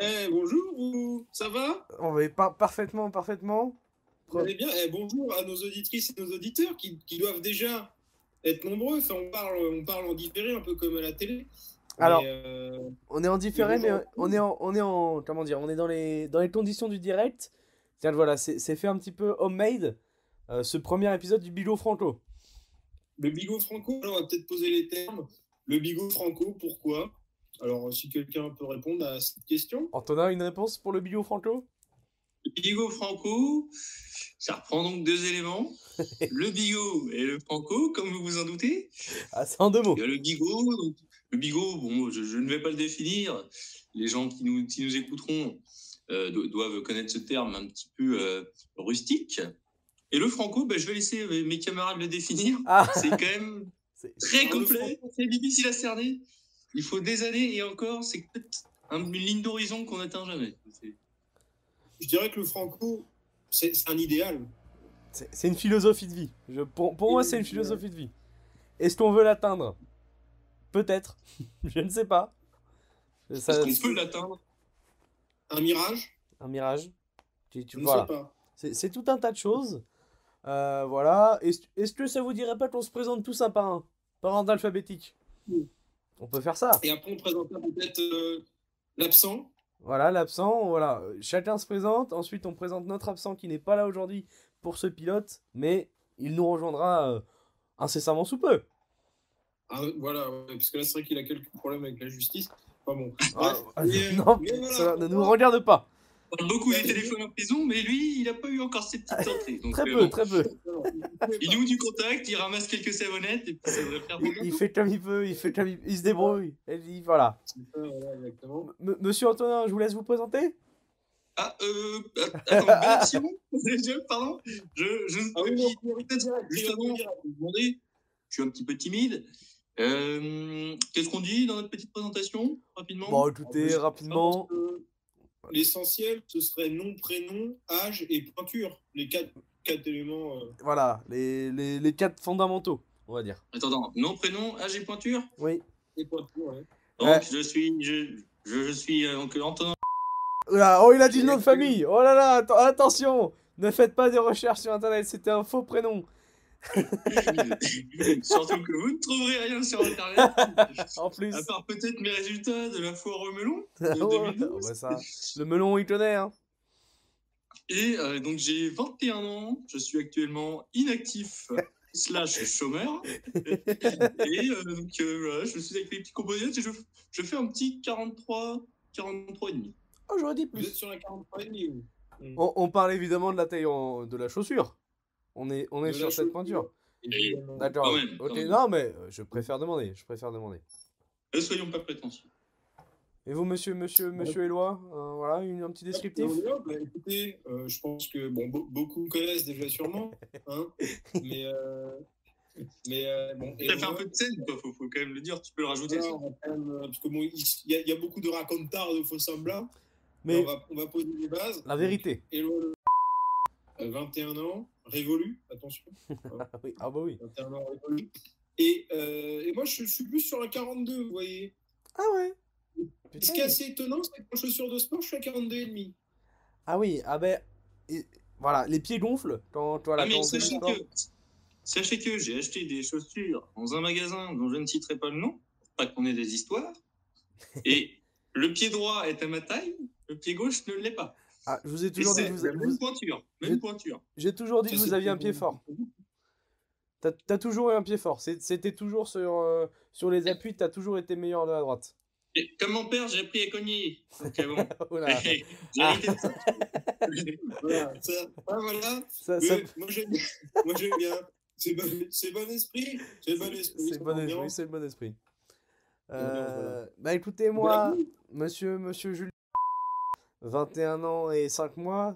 Eh, bonjour, ça va? On va par- parfaitement, parfaitement. Vous allez bien? Eh, Bonjour à nos auditrices et nos auditeurs qui, qui doivent déjà être nombreux. Enfin, on, parle, on parle en différé, un peu comme à la télé. Alors- euh, On est en différé, mais on est en, on est en, comment dire, on est dans les, dans les conditions du direct. C'est-à-dire, voilà, c'est c'est fait un petit peu homemade, euh, ce premier épisode du Bigot Franco. le bigot franco, alors on va peut-être poser les termes. Le bigot franco, pourquoi? Alors, si quelqu'un peut répondre à cette question. Antonin, une réponse pour le Bigot Franco? Le bigot franco, ça reprend donc deux éléments. Le bigot et le franco, comme vous vous en doutez. Ah, c'est en deux mots. Il y a le bigot. donc, le bigot, bon, je, je ne vais pas le définir. Les gens qui nous, qui nous écouteront euh, do- doivent connaître ce terme un petit peu euh, rustique. Et le franco, ben, je vais laisser mes camarades le définir. Ah, C'est quand même c'est- très complet, très difficile à cerner. Il faut des années et encore, c'est peut-être un- une ligne d'horizon qu'on n'atteint jamais. Je dirais que le franco, c'est un idéal. c'est une philosophie de vie. Je, pour, pour moi, c'est une philosophie de vie. Est-ce qu'on veut l'atteindre? Peut-être. Je ne sais pas. Ça- Est-ce qu'on peut l'atteindre Un mirage? Un mirage. Tu, tu- Je ne sais pas. C'est tout un tas de choses. Euh, voilà. Est-ce que ça vous dirait pas qu'on se présente tous un par un? Par ordre alphabétique Oui. On peut faire ça. Et après, on présentera peut-être euh, l'absent. Voilà, l'absent, voilà. Chacun se présente. Ensuite, on présente notre absent qui n'est pas là aujourd'hui pour ce pilote, mais il nous rejoindra euh, incessamment sous peu. Ah, voilà, ouais, parce que là, c'est vrai qu'il a quelques problèmes avec la justice. Pas bon. Ah, mais, non, mais voilà, ça ne nous regarde pas. On parle beaucoup des téléphones en prison, mais lui, il n'a pas eu encore ses petites entrées. Donc, Très euh, peu, très peu. Il noue du contact, il ramasse quelques savonnettes, et puis ça devrait faire bon. Il, il fait comme il peut, il fait comme il, il se débrouille. Et il- voilà. M- Monsieur Antonin, je vous laisse vous présenter. Ah, euh. Attends, Benazir Je- Pardon? Je. je Ah oui, je vais vous demander, je suis un petit peu timide. Euh, Qu'est-ce qu'on dit dans notre petite présentation, rapidement? Bon, écoutez, rapidement. L'essentiel, ce serait nom, prénom, âge et pointure. Les quatre, quatre éléments. euh, Voilà, les, les, les quatre fondamentaux, on va dire. Attends, attends, nom, prénom, âge et pointure Oui. et ouais. Donc, Ouais. je suis. Je, je, je suis euh, donc Antonin. Oula, oh, il a dit le nom de famille. Oh là là, atten- attention. Ne faites pas des recherches sur internet, c'était un faux prénom. Surtout que vous ne trouverez rien sur Internet. En plus. À part peut-être mes résultats de la foire au melon Ah de ouais, 2012. oh bah ça, le melon, il connaît, hein. Et euh, donc j'ai 21 ans, je suis actuellement inactif slash chômeur. et euh, donc euh, voilà, je suis avec les petits composites et je, je fais un petit 43, 43 et demi. Oh, j'aurais dit Vous êtes plus. sur la 43 et demi, On, on parle évidemment de la taille en- de la chaussure. On est, on est sur cette pointure. Évidemment. D'accord. Quand même, Ok, quand même. non, mais euh, je préfère demander. Je préfère demander. Ne soyons pas prétentieux. Et vous, monsieur, monsieur, monsieur Éloi, euh, voilà, une- un petit descriptif? Ah, bah, écoutez, euh, je pense que bon, be- beaucoup me connaissent déjà sûrement, hein, mais, euh, mais euh, bon. fait un peu de scène, quoi, faut, faut quand même le dire, tu peux le rajouter. même, euh, parce que bon, il y, a- il y a beaucoup de racontards de faux semblants, mais on va, on va poser les bases. la vérité. Euh, 21 ans, révolu, attention, Ah oui, ah bah oui. 21 ans révolu. Et, euh, et moi, je, suis plus sur la 42, vous voyez. Ah ouais. Ce Putain. qui est assez étonnant, c'est qu'en chaussures de sport, je suis à 42,5. Ah oui, ah ben, et- voilà, les pieds gonflent quand, voilà, Ah, mais sachez que, sachez que j'ai acheté des chaussures dans un magasin dont je ne citerai pas le nom, pour pas qu'on ait des histoires. Et le pied droit est à ma taille, le pied gauche ne l'est pas. Ah, je vous ai toujours dit que vous, la vous- même pointure, même J'ai- pointure. j'ai toujours dit Ça, que vous c'est aviez un pied fort. T'as t'as toujours eu un pied fort. C'était toujours sur, euh, sur les appuis, t'as toujours été meilleur de la droite. Et comme mon père, j'ai appris à cogner. Donc, bon, Voilà. j'ai hérité de ça. Voilà, ça, ah, voilà. Ça- Mais ça- Moi, j'aime bien. C'est bon, esprit. C'est bon esprit. C'est bon esprit, c'est bon esprit. Euh, bah écoutez, moi, Voilà. monsieur, monsieur Julien, 21 ans et 5 mois,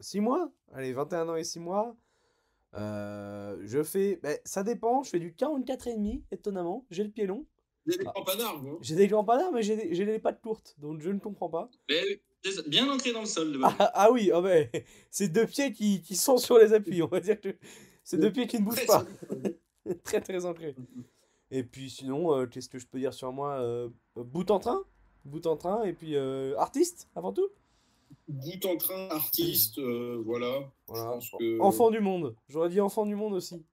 6 mois? Allez, 21 ans et 6 mois. Euh, je fais, bah, ça dépend, je fais du 44,5, étonnamment. J'ai le pied long. Avez des campanards, vous. J'ai des campanards, mais j'ai des, j'ai des pattes courtes, donc je ne comprends pas. Mais, bien ancré dans le sol. de Ah, ah oui, ben, c'est deux pieds qui, qui sont sur les appuis, on va dire que c'est deux pieds qui ne bougent pas. très très ancré. Et puis sinon, euh, qu'est-ce que je peux dire sur moi euh, Bout en train? Bout en train, et puis euh, artiste avant tout? Bout en train, artiste, euh, voilà. Voilà. Que- Enfant du monde. J'aurais dit enfant du monde aussi.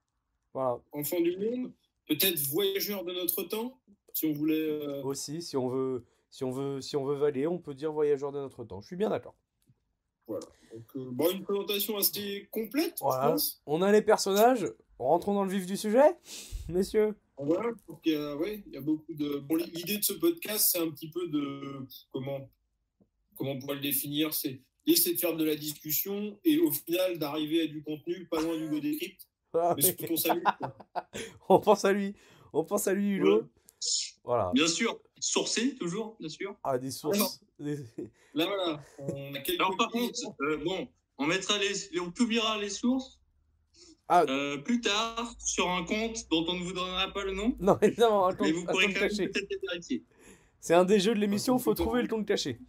Voilà. Enfant du monde, peut-être voyageur de notre temps, si on voulait. euh, Aussi, si on veut, si on veut, si on veut valer, on peut dire voyageur de notre temps. Je suis bien d'accord. Voilà. Donc, bon, une présentation assez complète, Voilà. je pense. On a les personnages. Rentrons dans le vif du sujet, messieurs. Voilà, a- ouais, il y a beaucoup de. Bon, l'idée de ce podcast, c'est un petit peu de. Comment, comment on pourrait le définir C'est essayer de faire de la discussion et au final d'arriver à du contenu, pas loin du Go Décrypte. Ah, Mais oui. salue. on pense à lui. On pense à lui, Hulot. Ouais. Voilà. Bien sûr, sourcé toujours, bien sûr. Ah, des sources. Là, voilà. On a quelques Alors par contre, euh, bon, on mettra les, on publiera les sources Ah. euh, plus tard sur un compte dont on ne vous donnera pas le nom, Non, un mais vous un pourrez compte quand même caché. peut-être les vérifier. C'est un des jeux de l'émission, Un faut trouver le compte caché.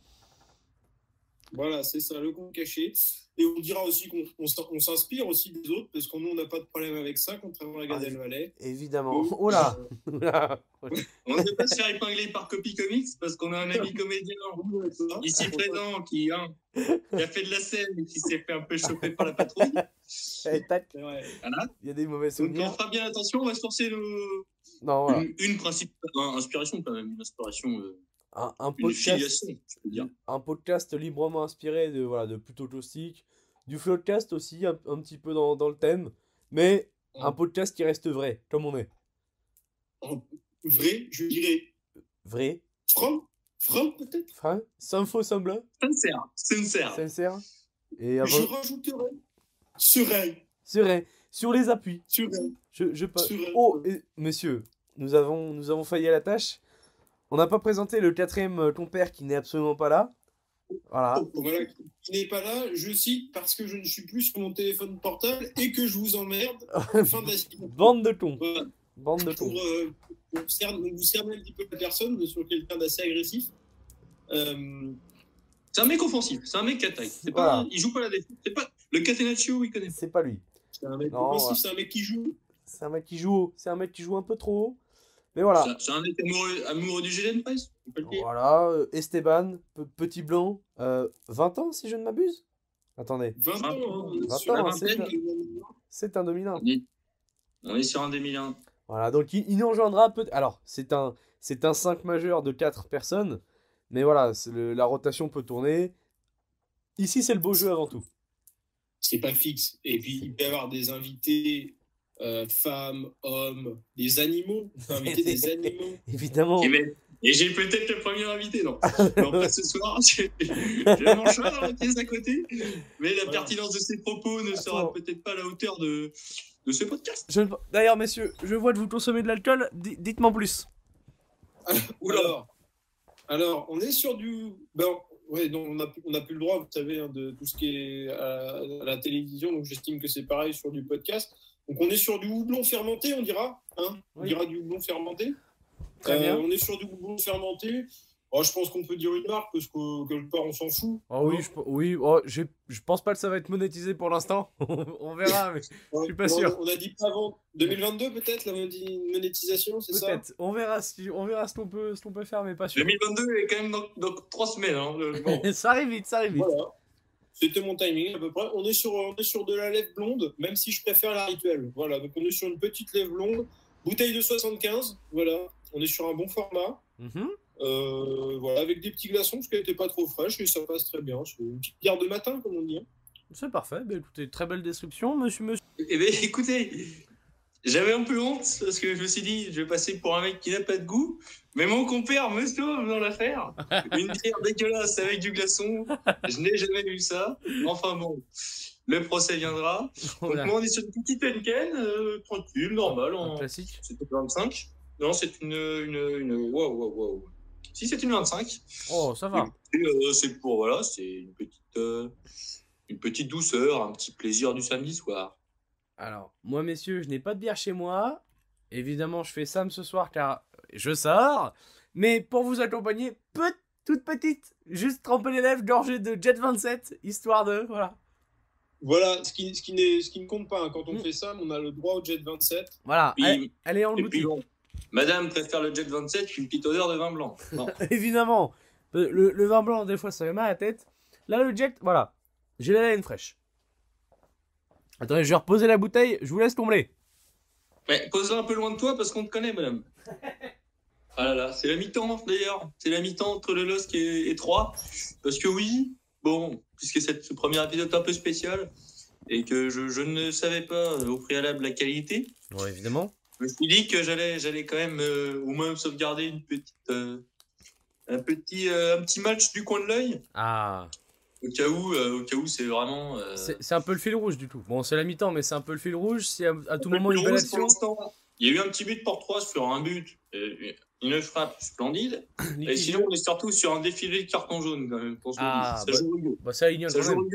Voilà, c'est ça, le compte caché. Et on dira aussi qu'on on s'in- on s'inspire aussi des autres, parce que nous, on n'a pas de problème avec ça, contrairement à Gad Ah, Elmaleh. Évidemment. Donc, Oh là euh, Oh là On ne peut pas se faire épingler par Copy Comics parce qu'on a un ami comédien ici présent qui, hein, qui a fait de la scène et qui s'est fait un peu choper par la patrouille. Eh. Voilà. Il y a des mauvais Donc on souvenirs. fera bien attention, on va sourcer le- Non, voilà. une, une principale une inspiration quand même, une inspiration, euh, Un, un podcast, un librement inspiré de, voilà, de plutôt. Du floodcast aussi, un, un petit peu dans, dans le thème. Mais un podcast qui reste vrai, comme on est. Vrai, je dirais. Vrai, Franc Franc, peut-être? Franc, sans faux semblant, Sincère, sincère. sincère. Et Je avant, rajouterais serein. serein, sur les appuis. Serein. Je, je pa- Serein. Oh, et- monsieur, nous avons, nous avons failli à la tâche. On n'a pas présenté le quatrième euh, compère qui n'est absolument pas là. Voilà. Voilà, qui n'est pas là, je cite, parce que je ne suis plus sur mon téléphone portable et que je vous emmerde. Fin de. Bande de cons. Voilà. Bande de cons. pour, euh, pour vous cerner un petit peu la personne, mais sur quelqu'un d'assez agressif. Euh, C'est un mec offensif, c'est un mec qui attaque. Voilà. pas, il joue pas la défense. Pas le Catenaccio, il connaît. C'est pas lui. c'est un mec Non, offensif, ouais. c'est un mec qui joue. C'est un mec qui joue. C'est un mec qui joue un peu trop haut. Mais voilà. C'est- C'est un mec amoureux, amoureux du GDN Price, on peut le dire. Voilà. euh, Esteban, pe- petit blanc, euh, 20 ans si je ne m'abuse? Attendez, 20 ans, 20 sur la ans, vingtaine, c'est- c'est un 2001. On est, on est sur un 2001. Voilà, donc il, il nous rejoindra peut Alors, c'est un, c'est un 5 majeur de 4 personnes. Mais voilà, le- la rotation peut tourner. Ici, c'est le beau jeu avant tout. c'est pas fixe. Et puis, il peut y avoir des invités, euh, femmes, hommes, des animaux. On peut inviter des animaux. Évidemment. Et, j'ai peut-être le premier invité, non. non pas ce soir, j'ai mon chat dans la pièce à côté. Mais la pertinence de ses propos ne sera peut-être pas à la hauteur de, de ce podcast. Je D'ailleurs, messieurs, je vois que vous consommez de l'alcool. Di- Dites-moi plus. Alors, alors, on est sur du. Ben, ouais, non, on n'a plus, on n'a plus le droit, vous savez, hein, de tout ce qui est à, à la télévision. Donc, j'estime que c'est pareil sur du podcast. Donc, on est sur du houblon fermenté, on dira. Hein on Oui. dira du houblon fermenté. Très Euh, bien. On est sur du houblon fermenté. Oh, je pense qu'on peut dire une marque parce que quelque part, on s'en fout. Oh oui, je, oui oh, je pense pas que ça va être monétisé pour l'instant. on verra, mais On- suis pas on- sûr. On a dit pas avant 2022, peut-être, la monétisation, c'est ça? Peut-être. On verra, si, on verra ce qu'on peut, ce qu'on peut faire, mais pas sûr. 2022 est quand même dans, dans trois semaines. Hein, le- bon. ça arrive vite, ça arrive vite. Voilà. C'était mon timing à peu près. On est, sur, on est sur de la lèvre blonde, même si je préfère la rituelle. Voilà, donc on est sur une petite lèvre blonde, bouteille de 75. Voilà, on est sur un bon format. Mhm. Euh, voilà, avec des petits glaçons parce qu'elle n'était pas trop fraîche et ça passe très bien. C'est une petite bière de matin, comme on dit. hein. C'est parfait. Bah, écoutez, très belle description, monsieur, monsieur. Eh bien, écoutez, j'avais un peu honte parce que je me suis dit, je vais passer pour un mec qui n'a pas de goût. Mais mon compère me sauve dans l'affaire. Une bière dégueulasse avec du glaçon. Je n'ai jamais vu ça. Enfin bon, le procès viendra. Donc, moi, on est sur une petite Henken, euh, tranquille, normal. En... classique. C'était 25. Non, c'est une. une, une... Waouh, waouh, waouh. Si, c'est une 25. Oh, ça va. Euh, c'est pour, voilà, c'est une petite, euh, une petite douceur, un petit plaisir du samedi soir. Alors, moi, messieurs, je n'ai pas de bière chez moi. Évidemment, je fais Sam ce soir car je sors. Mais pour vous accompagner, pe- toute petite, juste tremper les lèvres, gorgée de Jet 27, histoire de. Voilà. Voilà, ce qui, ce qui, n'est- ce qui ne compte pas. hein. Quand on Mm. fait ça, on a le droit au jet 27. Voilà. Puis- Elle, elle est en Et puis boutique. bon, madame préfère le Jet 27 qu'une petite odeur de vin blanc. Non. Évidemment. Le, le vin blanc, des fois, ça fait mal à la tête. Là, le Jack, voilà. J'ai la laine fraîche. Attendez, je vais reposer la bouteille. Je vous laisse combler. Mais pose-la un peu loin de toi parce qu'on te connaît, madame. Ah là là, c'est la mi-temps d'ailleurs. C'est la mi-temps entre le LOSC et, et 3. Parce que oui, bon, puisque cette, ce premier épisode est un peu spécial et que je, je ne savais pas euh, au préalable la qualité, Bon, évidemment. je me suis dit que j'allais, j'allais quand même euh, au moins sauvegarder une petite, euh, un, petit, euh, un petit match du coin de l'œil. Ah, Au cas où, euh, au cas où c'est vraiment. euh, c'est un peu le fil rouge du tout. Bon, c'est la mi-temps, mais c'est un peu le fil rouge. Si à, à tout moment pour action. l'instant, Il y a eu un petit but pour 3 sur un but, euh, une frappe splendide. Et sinon, on est surtout sur un défilé de carton jaune quand même. Pour ce Ah, ça bah- joue au. Bah, ça Ça joue au.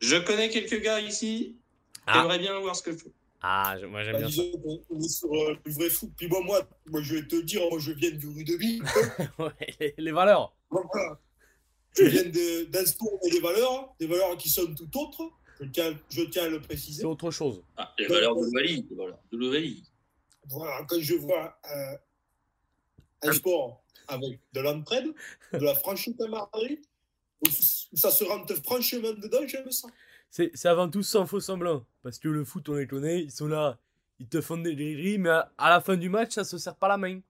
Je connais quelques gars ici qui Ah. bien voir ce que je fais. Ah, moi j'aime Bah, bien ça. disons qu'on- on est sur euh, le vrai foot. Puis moi, moi, moi, je vais te dire, moi, je viens du rue de Ville. Ouais, les- les valeurs. Voilà. Je viens de- d'un sport et des valeurs, des valeurs qui sont tout autres. Je tiens, je tiens à le préciser. C'est autre chose. Ah, les valeurs de l'Ovalie. De. Voilà, quand je vois euh, un sport avec de l'entraide, de la franchise camaraderie, où où ça se rentre franchement dedans, j'aime ça. C'est avant tout sans faux semblant. Parce que le foot, on les connaît, ils sont là, ils te font des rires, mais à, à la fin du match, ça se serre pas la main.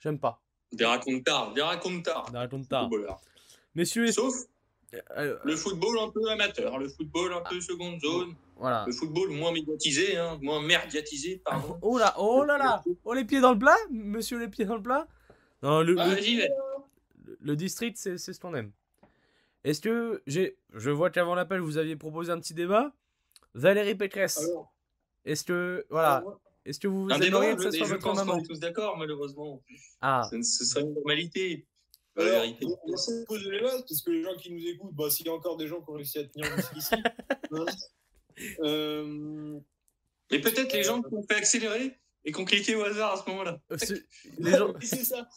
J'aime pas. Des racontards, des racontards. Tard. Footballeurs. Messieurs, Sauf euh, le football un peu amateur, le football un peu seconde zone, voilà. le football moins médiatisé, hein, moins merdiatisé, pardon. Oh là, oh là là, oh les pieds dans le plat, monsieur les pieds dans le plat. Non, le, Ah, le district, c'est c'est ce qu'on aime. Est-ce que j'ai, je vois qu'avant l'appel, vous aviez proposé un petit débat. Valérie Pécresse, est-ce que, voilà, alors, est-ce que vous Un débat, aimeriez que je, ça et soit je votre pense qu'on maman est tous d'accord, malheureusement. Ah, Ce, ce serait une normalité. La vérité. on va se poser les bases, parce que les gens qui nous écoutent, bah, s'il y a encore des gens qui ont réussi à tenir jusqu'ici. hein, euh, Mais peut-être les gens qui ont fait accélérer et qui ont cliqué au hasard à ce moment-là. euh, c'est- gens, c'est ça.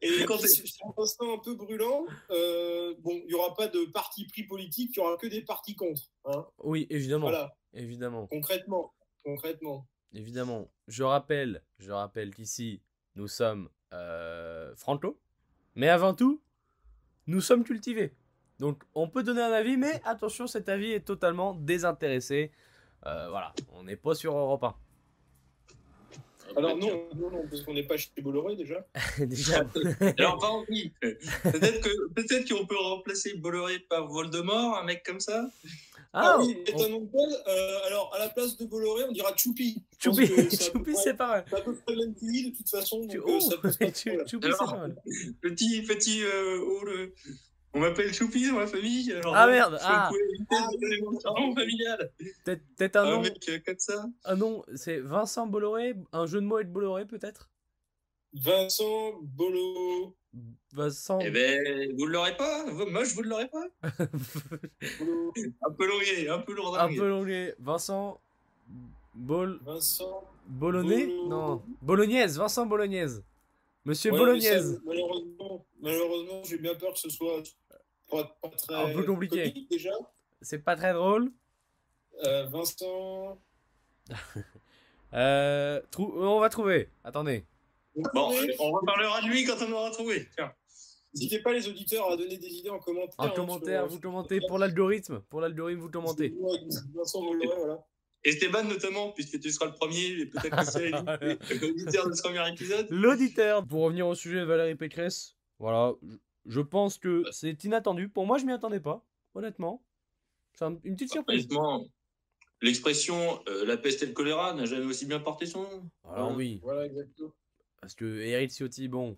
Et Quand sur un instant un peu brûlant, euh, bon, il n'y aura pas de parti pris politique, il n'y aura que des partis contre. hein. oui, évidemment, Voilà, évidemment. concrètement. Concrètement. Évidemment, je rappelle, je rappelle qu'ici, nous sommes euh, franco, mais avant tout, nous sommes cultivés. Donc, on peut donner un avis, mais attention, cet avis est totalement désintéressé. Euh, voilà, on n'est pas sur Europe Alors non, non, non, parce qu'on n'est pas chez Bolloré déjà. 1. Déjà. Alors, par contre, oui. Peut-être que peut-être qu'on peut remplacer Bolloré par Voldemort, un mec comme ça. Ah, Ah, oui, on- c'est un nom de code. Euh, alors, à la place de Bolloré, on dira Choupi. Choupi, c'est Choupi, pas mal. c'est à peu près le même pays de toute façon. Donc, Tu- euh, Oh, ça pas problème. Choupi, c'est pas mal. Petit, petit, euh, oh, le... On m'appelle Choupi dans ma famille. Alors, Ah, merde, ah. familial. Peut-être un Un nom, mec euh, comme ça. un nom, c'est Vincent Bolloré, un jeu de mots avec Bolloré peut-être? Vincent Bolo. Vincent. Eh ben, vous ne l'aurez pas. Moi, je vous ne l'aurais pas. Un peu longué, un peu un lourdingue. peu longué. Vincent Bol... Vincent. Bologné Bolo- Non. Bolognaise, Vincent Bolognaise. Monsieur Ouais, Bolognaise. ça, malheureusement, malheureusement j'ai bien peur que ce soit pas, pas très Un peu compliqué. comique, déjà. C'est pas très drôle. Euh, Vincent. Euh, trou- On va trouver. Attendez. Bon, on reparlera de lui quand on aura trouvé. N'hésitez pas les auditeurs à donner des idées en commentaire. En hein, commentaire, sur- vous commentez. Pour l'algorithme, pour l'algorithme, vous commentez. Vincent Bolloré, voilà. Esteban notamment, puisque tu seras le premier, et peut-être que c'est l'auditeur de ce premier épisode. L'auditeur. Pour revenir au sujet de Valérie Pécresse, voilà. je- pense que c'est inattendu. Pour moi, je m'y attendais pas. Honnêtement. C'est un- une petite surprise. Honnêtement, l'expression euh, la peste et le choléra n'a jamais aussi bien porté son nom. Alors oui. Voilà, exactement. Parce que Eric Ciotti, bon.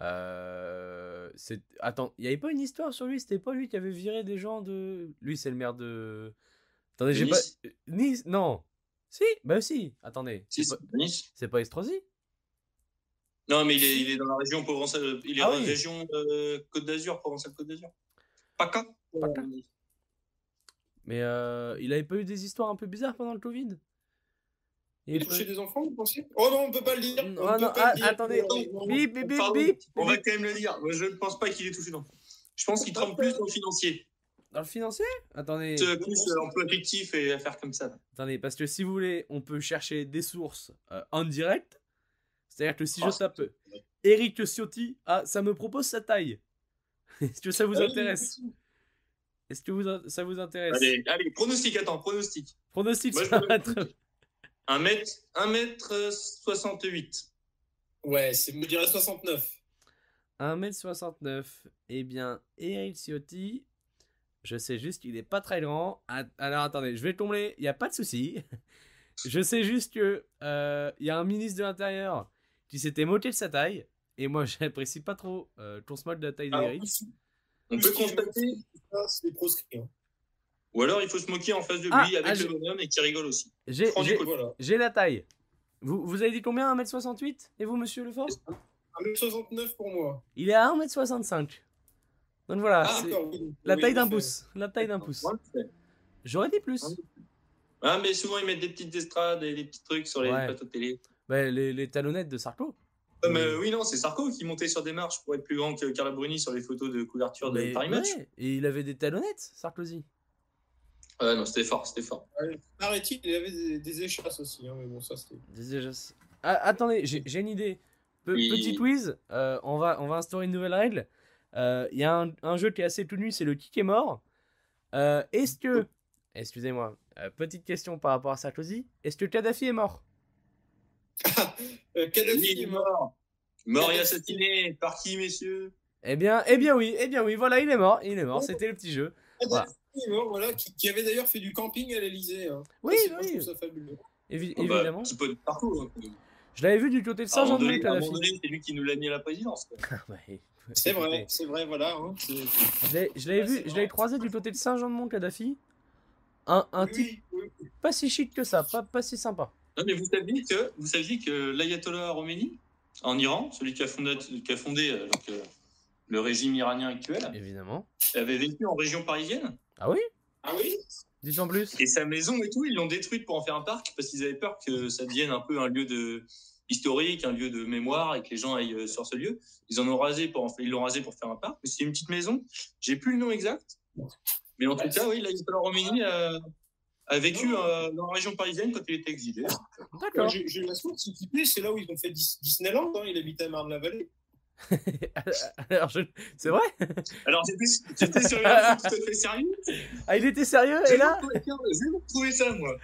Euh. Attends, il n'y avait pas une histoire sur lui? C'était pas lui qui avait viré des gens de. Lui, c'est le maire de. Attendez, j'ai pas. Nice. Euh, Nice Non Si Bah si Attendez. Si, C'est pas, Nice. c'est pas Estrosi Non, mais il est, il est dans la région Provençale. Il est Ah dans oui. la région euh, Côte d'Azur, Provençale-Côte d'Azur. PACA. Paca. Mais euh, il avait pas eu des histoires un peu bizarres pendant le Covid? Il toucher eu- des enfants, vous pensez? Oh non, on peut pas le dire. Non, on peut non, pas ah, le dire. attendez. Non, Bip, bip, bip, on va quand même le dire. Je ne pense pas qu'il est touché d'enfant. Je pense qu'il trempe plus dans le financier. Dans le financier? Attendez. Euh, Plus euh, emploi fictif et affaires comme ça. Attendez, parce que si vous voulez, on peut chercher des sources euh, en direct. C'est-à-dire que si Ah, je tape Eric Ciotti. Ah, ça me propose sa taille. Est-ce que ça vous Ah intéresse? Est-ce que vous, ça vous intéresse? Allez, allez, pronostic, attends, pronostic. Pronostic Moi, me- la tra- 1 mètre, 1 mètre euh, 68. Ouais, c'est, je dirais 69. 1m69. Eh bien, Eric Ciotti, je sais juste qu'il est pas très grand. Alors attendez, je vais tomber, il n'y a pas de souci. Je sais juste que euh, il y a un ministre de l'Intérieur qui s'était moqué de sa taille. Et moi, j'apprécie pas trop euh, qu'on se moque de la taille d'Eric. On peut constater. ça, c'est proscrit. hein. Ou alors il faut se moquer en face de lui Ah, avec ah, le bonhomme et qui rigole aussi. Voilà. j'ai la taille. Vous, vous avez dit combien? 1m68 Et vous, monsieur Lefort? 1m69 pour moi. Il est à 1m65. Donc voilà, Ah, c'est d'accord, oui. la Oui, taille d'un pouce. La taille d'un pouce. J'aurais dit plus. Ah, mais souvent ils mettent des petites estrades et des petits trucs sur les Ouais. plateaux de télé. Bah, les, les talonnettes de Sarko. Ah, mais oui, non, c'est Sarko qui montait sur des marches pour être plus grand que Carla Bruni sur les photos de couverture de Paris Match. Et il avait des talonnettes, Sarkozy. Ah non, c'était fort, c'était fort. Paraît-il, il avait des, des échasses aussi. hein, mais bon, ça, c'était. Je- Ah, attendez, j'ai j'ai une idée. Pe- Oui. Petit quiz, euh, on, va, on va instaurer une nouvelle règle. Euh, Il y a un, un jeu qui est assez tout nu, c'est le kick est mort. Euh, Est-ce que. Excusez-moi, euh, petite question par rapport à Sarkozy. Est-ce que Kadhafi est mort? Euh, Kadhafi est mort. Mort et assassiné, par qui, messieurs Eh bien, eh bien oui, eh bien oui, voilà, il est mort, il est mort, c'était le petit jeu. Voilà. Mort, voilà, qui, qui avait d'ailleurs fait du camping à l'Elysée. Hein. Oui, moi, oui, trouve ça fabuleux. évi- Ah bah, évidemment. Petit peu de partout. hein. Je l'avais vu du côté de donné, c'est lui qui nous l'a mis à la présidence. quoi. Ouais, C'est vrai, c'est vrai, voilà. hein, Je l'avais Ouais, vu, je l'avais croisé du côté de Saint-Jean-de-Mont, Kadhafi. Un, un type Oui, oui. pas si chic que ça, pas, pas si sympa. Non, mais vous saviez que, vous saviez que l'ayatollah Khomeini, en Iran, celui qui a fondé, qui a fondé euh, donc, euh, le régime iranien actuel, Évidemment. avait vécu en région parisienne. Ah oui? Ah oui? En plus. Et sa maison et tout, ils l'ont détruite pour en faire un parc parce qu'ils avaient peur que ça devienne un peu un lieu de historique, un lieu de mémoire et que les gens aillent euh, sur ce lieu. Ils en ont rasé pour en faire, ils l'ont rasé pour faire un parc. Mais C'est une petite maison. J'ai plus le nom exact. Mais en tout cas, oui, l'ayatollah Khomeini a, a vécu euh, dans la région parisienne quand il était exilé. D'accord. J'ai j'ai eu la source, s'il te plaît, c'est là où ils ont fait Dis- Disneyland. Hein, il habitait à Marne-la-Vallée. Alors, je- C'est vrai? Alors, j'étais sur une tout à fait sérieux? Ah, il était sérieux Et là je vais vous retrouver ça, moi.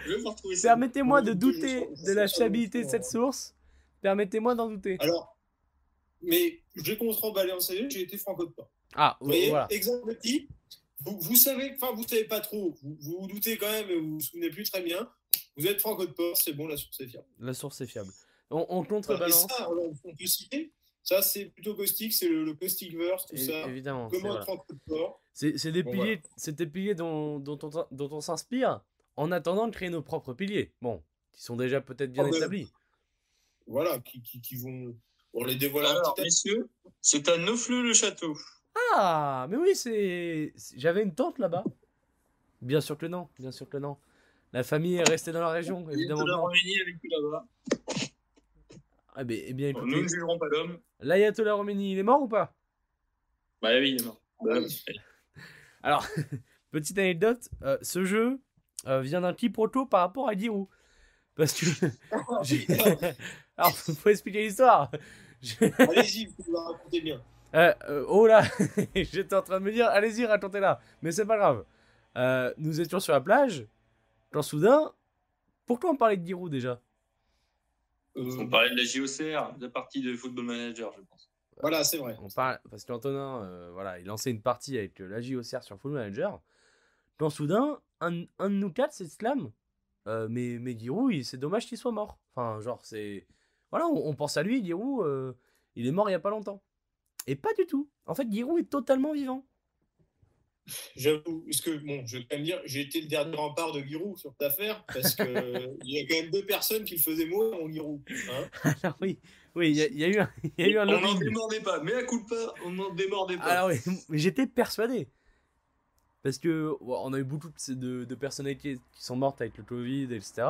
Permettez-moi de douter de la fiabilité de cette source. Permettez-moi d'en douter. Alors, mais je remballer en sérieux, j'ai été franco de port. Ah, Vous voyez, voilà. exemple type, vous, vous savez, enfin, vous savez pas trop, vous vous, vous doutez quand même, et vous vous souvenez plus très bien. Vous êtes franco de port, c'est bon, la source est fiable. La source est fiable. On, on Et contrebalance. ça, alors, on peut citer, ça c'est plutôt caustique, c'est le, le caustic verse, tout ça. Évidemment. Comment voilà. être franco de port C'est des Bon, piliers, c'est des piliers dont, dont on, dont on s'inspire en attendant de créer nos propres piliers. Bon, qui sont déjà peut-être bien Ah, mais- établis. Voilà, qui, qui, qui vont. On les dévoile un Alors, petit à petit. messieurs, c'est à Neufleux-le-Château. Ah, mais oui, c'est. J'avais une tante là-bas. Bien sûr que non, bien sûr que non. La famille est restée dans la région, évidemment. Khomeini a vécu là-bas. Ah, eh bien, Nous écoutez, ne jugerons pas l'homme. l'ayatollah Khomeini, il est mort ou pas? Bah oui, il est mort. Bah, Alors, petite anecdote, euh, ce jeu euh, vient d'un quiproquo par rapport à Giroud. Parce que. Alors, faut expliquer l'histoire. Je- Allez-y, vous la racontez bien. Euh, euh, oh là, j'étais en train de me dire, allez-y, racontez-la. Mais c'est pas grave. Euh, nous étions sur la plage, quand soudain, pourquoi on parlait de Giroud déjà? Euh, On parlait de la JOCR, de la partie de Football Manager, je pense. voilà, c'est vrai. On parle parce qu'Antonin, euh, voilà, il lançait une partie avec euh, la JOCR sur Full Manager. Quand soudain, un, un de nous quatre s'exclame euh, mais, mais Giroud, c'est dommage qu'il soit mort. Enfin, genre, c'est. Voilà, on, on pense à lui, Giroud, euh, il est mort il y a pas longtemps. Et pas du tout. En fait, Giroud est totalement vivant. J'avoue, parce que bon, je vais quand même dire, j'ai été le dernier rempart de Giroud sur cette affaire, parce que il y a quand même deux personnes qui le faisaient mourir en Giroud. Hein Alors oui, oui, il y, y a eu un, il y a eu un on n'en démordait pas, mais à coup de pas, on n'en démordait pas. Alors oui, j'étais persuadé. Parce que on a eu beaucoup de, de, de personnalités qui sont mortes avec le Covid, etc.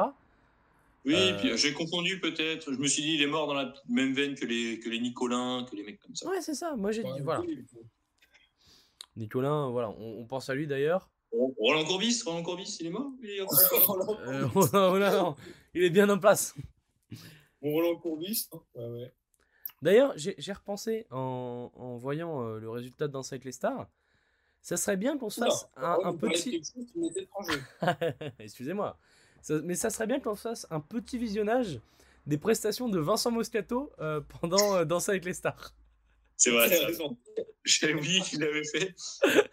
oui, euh, puis euh, j'ai confondu peut-être. Je me suis dit, il est mort dans la même veine que les, que les Nicolins, que les mecs comme ça. Ouais, c'est ça. Moi j'ai dit, voilà. oui, Nicolas, voilà, on, on pense à lui d'ailleurs. Roland Courbis, Roland Courbis, il est mort il est Euh, oh oh non, il est bien en place. Bon, Roland Courbis, hein, ouais, ouais. D'ailleurs, j'ai repensé en, en voyant euh, le résultat de Danse avec les stars. Ça serait bien qu'on se Oula, fasse un, Ah un petit. Excusez-moi. Ça- mais ça serait bien qu'on fasse un petit visionnage des prestations de Vincent Moscato euh, pendant euh, Danse avec les stars. C'est vrai. Raison. J'avais oublié qu'il l'avait fait.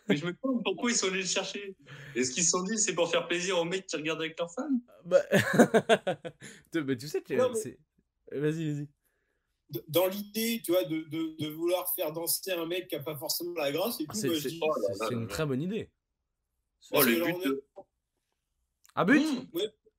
Mais je me demande pourquoi ils sont allés le chercher. Est-ce qu'ils se sont dit c'est pour faire plaisir aux mecs qui regardent avec leurs femmes Bah... tu, mais tu sais que mais- c'est. Vas-y, vas-y. Dans l'idée, tu vois, de, de, de vouloir faire danser un mec qui a pas forcément la grâce et tout, C'est bah, une très bonne idée. Oh, le but de, Ah, but Mmh.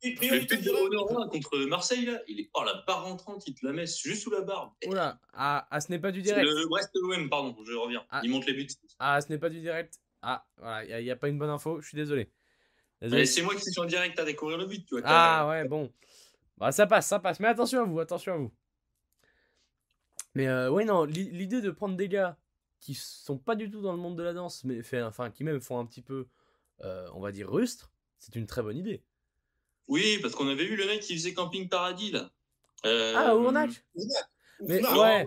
Le priorité but de contre Marseille, là, il est. Oh, la barre rentrante, il te la met juste sous la barre. Oula, ah, ah, ce n'est pas du C'est direct. Le Brest OM, pardon, je reviens. Ah. Il monte les buts. Ah, ce n'est pas du direct. Ah, voilà, il n'y a, pas une bonne info, je suis désolé. Désolé. Mais c'est moi qui suis en direct à découvrir le but, tu vois. Ah ouais, bon. Bah, ça passe, ça passe. Mais attention à vous, attention à vous. Mais euh, ouais, non, l'i- l'idée de prendre des gars qui sont pas du tout dans le monde de la danse, mais fait, enfin, qui même font un petit peu, euh, on va dire, rustre, c'est une très bonne idée. Oui, parce qu'on avait vu le mec qui faisait Camping Paradis, là. Euh, Ah, Ournac Mais non, ouais.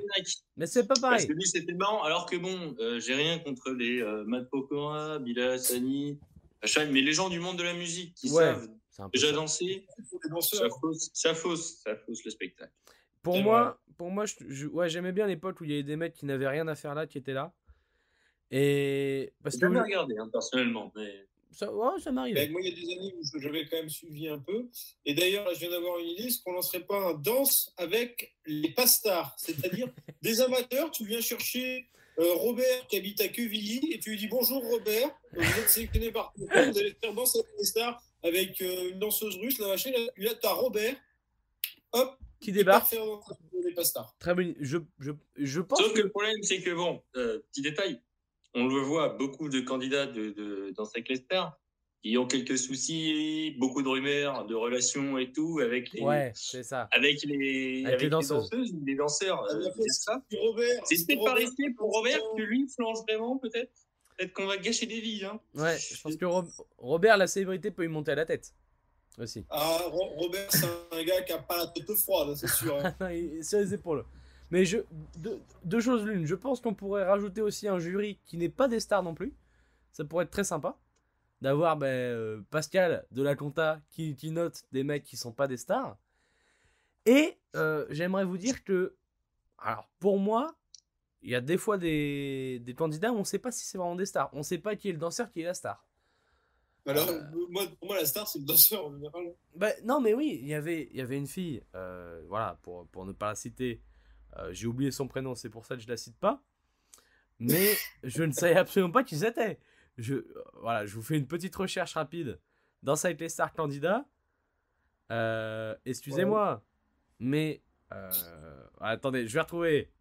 Mais c'est pas Parce pareil. que lui, c'était marrant. Alors que bon, euh, j'ai rien contre les euh, Matt Pokora, Bila Hassani, mais les gens du monde de la musique qui Ouais, savent déjà ça. danser, ça fausse, ça fausse, ça fausse le spectacle. Pour moi, pour moi je, je- ouais, j'aimais bien l'époque où il y avait des mecs qui n'avaient rien à faire là, qui étaient là. Et parce J'ai que jamais regardé, hein, personnellement. Mais... ça, ouais, ça m'arrive. Ben, moi, il y a des années où j'avais quand même suivi un peu. Et d'ailleurs, là, je viens d'avoir une idée. Est-ce qu'on lancerait pas un danse avec les pastars C'est-à-dire des amateurs, tu viens chercher euh, Robert qui habite à Quevilly et tu lui dis bonjour Robert, vous êtes sélectionné par vous allez faire danser avec les stars avec euh, une danseuse russe, la machin. Là, là tu as Robert, hop, Qui débarque. part faire danser les pastars. Très bonne. Je, je, je pense Sauf que que le problème, c'est que bon, euh, petit détail, on le voit, beaucoup de candidats de, de, dans cette stars qui ont quelques soucis, beaucoup de rumeurs, de relations et tout avec les, ouais, c'est ça. avec les, Avec les danseuses. les danseurs. euh, les- c'est ça? Puis Robert, C'est peut-être pas Robert- risqué pour Robert que lui flanche vraiment, peut-être? Peut-être qu'on va gâcher des vies. Hein. Ouais, je pense que Rob- Robert, la célébrité, peut lui monter à la tête aussi. Ah, Ro- Robert, c'est un gars qui a pas la tête froide, c'est sûr. hein. Il est sur les épaules. Mais je, deux, deux choses l'une. Je pense qu'on pourrait rajouter aussi un jury qui n'est pas des stars non plus. Ça pourrait être très sympa. D'avoir ben, euh, Pascal de la Conta qui, qui note des mecs qui sont pas des stars. Et euh, j'aimerais vous dire que, alors pour moi, il y a des fois des, des candidats où on sait pas si c'est vraiment des stars. On sait pas qui est le danseur, qui est la star. Alors, Euh. moi, pour moi, la star, c'est le danseur en général. Bah, non, mais oui, il y avait, il y avait une fille, voilà, pour, pour ne pas la citer, j'ai oublié son prénom, c'est pour ça que je la cite pas. Mais je ne savais absolument pas qui c'était. Je, euh, voilà, je vous fais une petite recherche rapide dans Site les stars candidats. Euh, Excusez-moi, mais euh, attendez, je vais retrouver.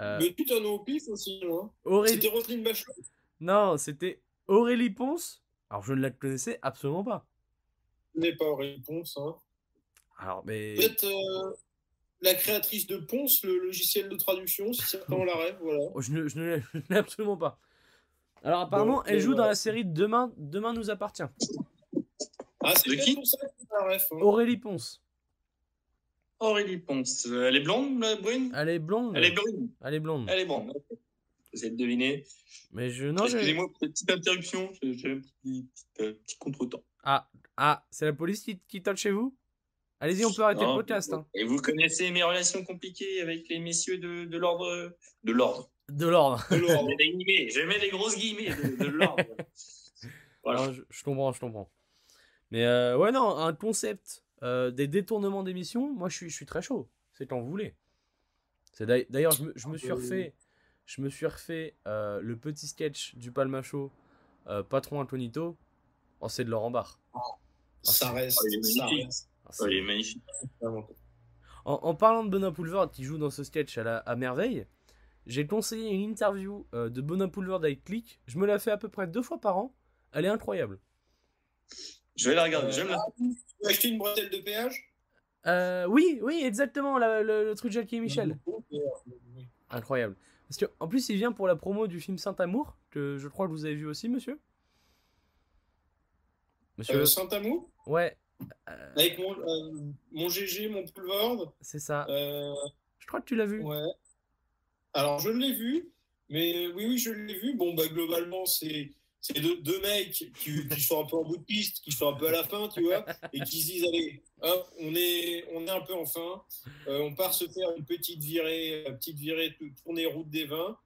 Euh, Mais putain, non, au pif aussi, hein. Aurélie- C'était Roselyne Bachelot. Non, c'était Aurélie Ponce. Alors je ne la connaissais absolument pas. N'est pas Aurélie Ponce. Hein. Alors, mais. Peut-être euh, la créatrice de Ponce, le logiciel de traduction, si certains la rêve, voilà. Oh, Je ne, je ne l'ai- absolument pas. Alors apparemment, elle joue dans la série Demain, Demain nous appartient. Ah, c'est De qui pour ça la hein. Aurélie Ponce. Aurélie Ponce. Elle est blonde, la brune? Elle est blonde. Elle est brune. Elle est blonde. Elle est blonde. Vous êtes deviné. Mais je non. je- Excusez-moi pour cette petite interruption. J'ai j'ai un petit, petit, euh, petit contretemps. Ah ah, c'est la police qui, qui toque chez vous? Allez-y, on peut arrêter Non, le podcast. hein. Et vous connaissez mes relations compliquées avec les messieurs de, de l'ordre. De l'ordre. De l'ordre. De Je l'ordre. mets des guillemets. Je mets des grosses guillemets de, de l'ordre. Voilà. Je, je comprends, je comprends. Mais euh, ouais, non, un concept euh, des détournements d'émissions, moi je suis, je suis très chaud. C'est quand vous voulez. C'est d'ailleurs- D'ailleurs, je me, je me suis refait, je me suis refait euh, le petit sketch du Palmacho, euh, patron incognito. Oh, c'est de Laurent Barre. Ça reste. Oh, ça magnifique. reste. Ah, c'est- Oh, il est magnifique. Vraiment. En, en parlant de Benoît Poulvord qui joue dans ce sketch à, la, à merveille, j'ai conseillé une interview euh, de Benoît Poulvord avec Click. Je me la fais à peu près deux fois par an. Elle est incroyable. Je vais la regarder. J'aime la. Tu veux acheter une bretelle de péage? Euh, oui, oui, exactement, la- le, le truc de Jackie et Michel. Incroyable. Parce que, en plus, il vient pour la promo du film Saint-Amour, que je crois que vous avez vu aussi, monsieur? Monsieur. Euh, Saint-Amour? Ouais. Euh, Avec mon, euh, mon GG, mon Poulvord. c'est ça. Euh, Je crois que tu l'as vu. Ouais. Alors, je l'ai vu, mais oui, oui, je l'ai vu. Bon, bah, globalement, c'est c'est deux, deux mecs qui, qui sont un peu en bout de piste, qui sont un peu à la fin, tu vois, et qui se disent allez, hop, on est, on est un peu en fin, on part se faire une petite virée, une petite virée, tourner route des vins,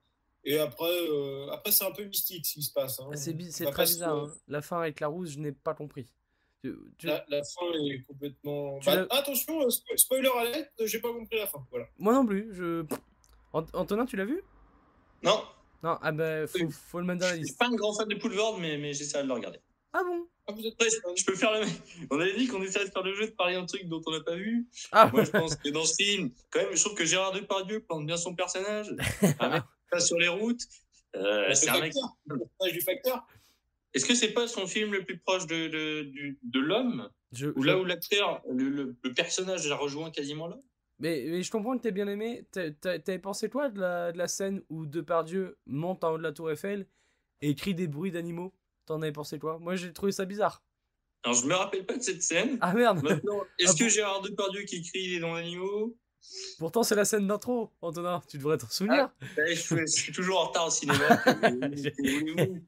et après, euh, après c'est un peu mystique ce qui se passe. Hein. C'est bi- très bizarre. hein. La fin avec la rousse, je n'ai pas compris. Tu- tu- La, la fin est complètement. Bah, l'as- attention, euh, spo- spoiler alert, j'ai pas compris la fin. Voilà. Moi non plus. Je... Ant- Antonin, tu l'as vu? Non, Non, ah bah, faut, Oui. faut le mettre dans la je suis pas un grand fan de Poulvord, mais, mais j'essaie de le regarder. Ah bon? Ah, vous êtes je peux faire le même. On avait dit qu'on essaierait de faire le jeu de parler d'un truc dont on n'a pas vu. Ah Moi, je pense que dans ce film, quand même, je trouve que Gérard Depardieu plante bien son personnage. Un mec qui passe sur les routes. Euh, le c'est un mec. facteur, le personnage du facteur. Est-ce que c'est pas son film le plus proche de, de, l'homme je, Ou là où l'acteur, le, le, le personnage a rejoint quasiment l'homme mais, mais je comprends que t'aies bien aimé. T'avais pensé toi de la, de la scène où Depardieu monte en haut de la tour Eiffel et crie des bruits d'animaux? T'en avais pensé toi? Moi j'ai trouvé ça bizarre. Alors, je me rappelle pas de cette scène. Ah merde Maintenant, est-ce Ah que bon? Gérard Depardieu qui crie des noms d'animaux Pourtant c'est la scène d'intro, Antonin. Tu devrais t'en souvenir. Je, suis- je suis toujours en retard au cinéma.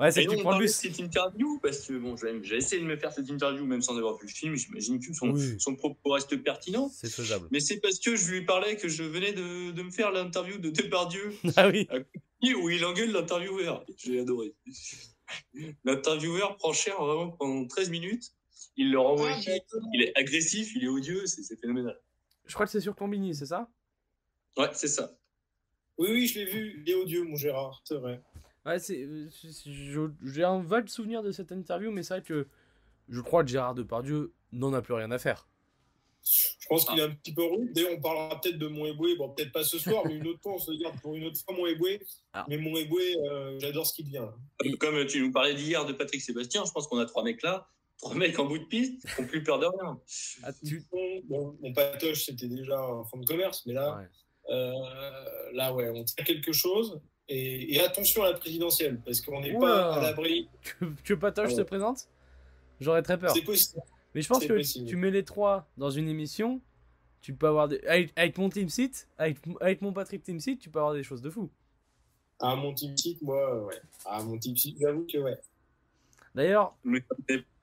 Ouais, c'est que tu prends le bus. cette interview parce que bon, j'ai essayé de me faire cette interview même sans avoir vu le film. J'imagine que son, Oui. son propos reste pertinent. C'est faisable. Mais c'est parce que je lui parlais que je venais de, de me faire l'interview de Depardieu Ah oui où il engueule l'intervieweur. J'ai adoré. L'intervieweur prend cher vraiment pendant 13 minutes. Il le renvoie Ah. Il est agressif, il est odieux, c'est phénoménal. Je crois que c'est sur Combini, c'est ça? Ouais, c'est ça. Oui, oui, je l'ai vu. Il est odieux, mon Gérard, c'est vrai. Ouais, c'est, j'ai un vague souvenir de cette interview, mais c'est vrai que je crois que Gérard Depardieu n'en a plus rien à faire. Je pense qu'il est un petit peu rude. D'ailleurs, on parlera peut-être de mon Eboué. Bon, peut-être pas ce soir, mais une autre fois, on se le garde pour une autre fois, mon Eboué. Ah. Mais mon Eboué, euh, j'adore ce qu'il devient. Comme tu nous parlais d'hier de Patrick Sébastien, je pense qu'on a trois mecs là, trois mecs en bout de piste, qui n'ont plus peur de rien. Ah, tu... Bon, mon patoche, c'était déjà un fonds de commerce, mais là, ouais. euh, là, ouais, on fait quelque chose. Et, et attention à la présidentielle, parce qu'on n'est pas à l'abri. que, que Patoche Ah se ouais. présente? J'aurais très peur. C'est possible. Mais je pense que possible. tu mets les trois dans une émission, tu peux avoir des... avec, avec mon Team Seat, avec, avec mon Patrick Team Seat, tu peux avoir des choses de fou. À mon team site, moi, ouais. À mon team site, j'avoue que ouais. D'ailleurs,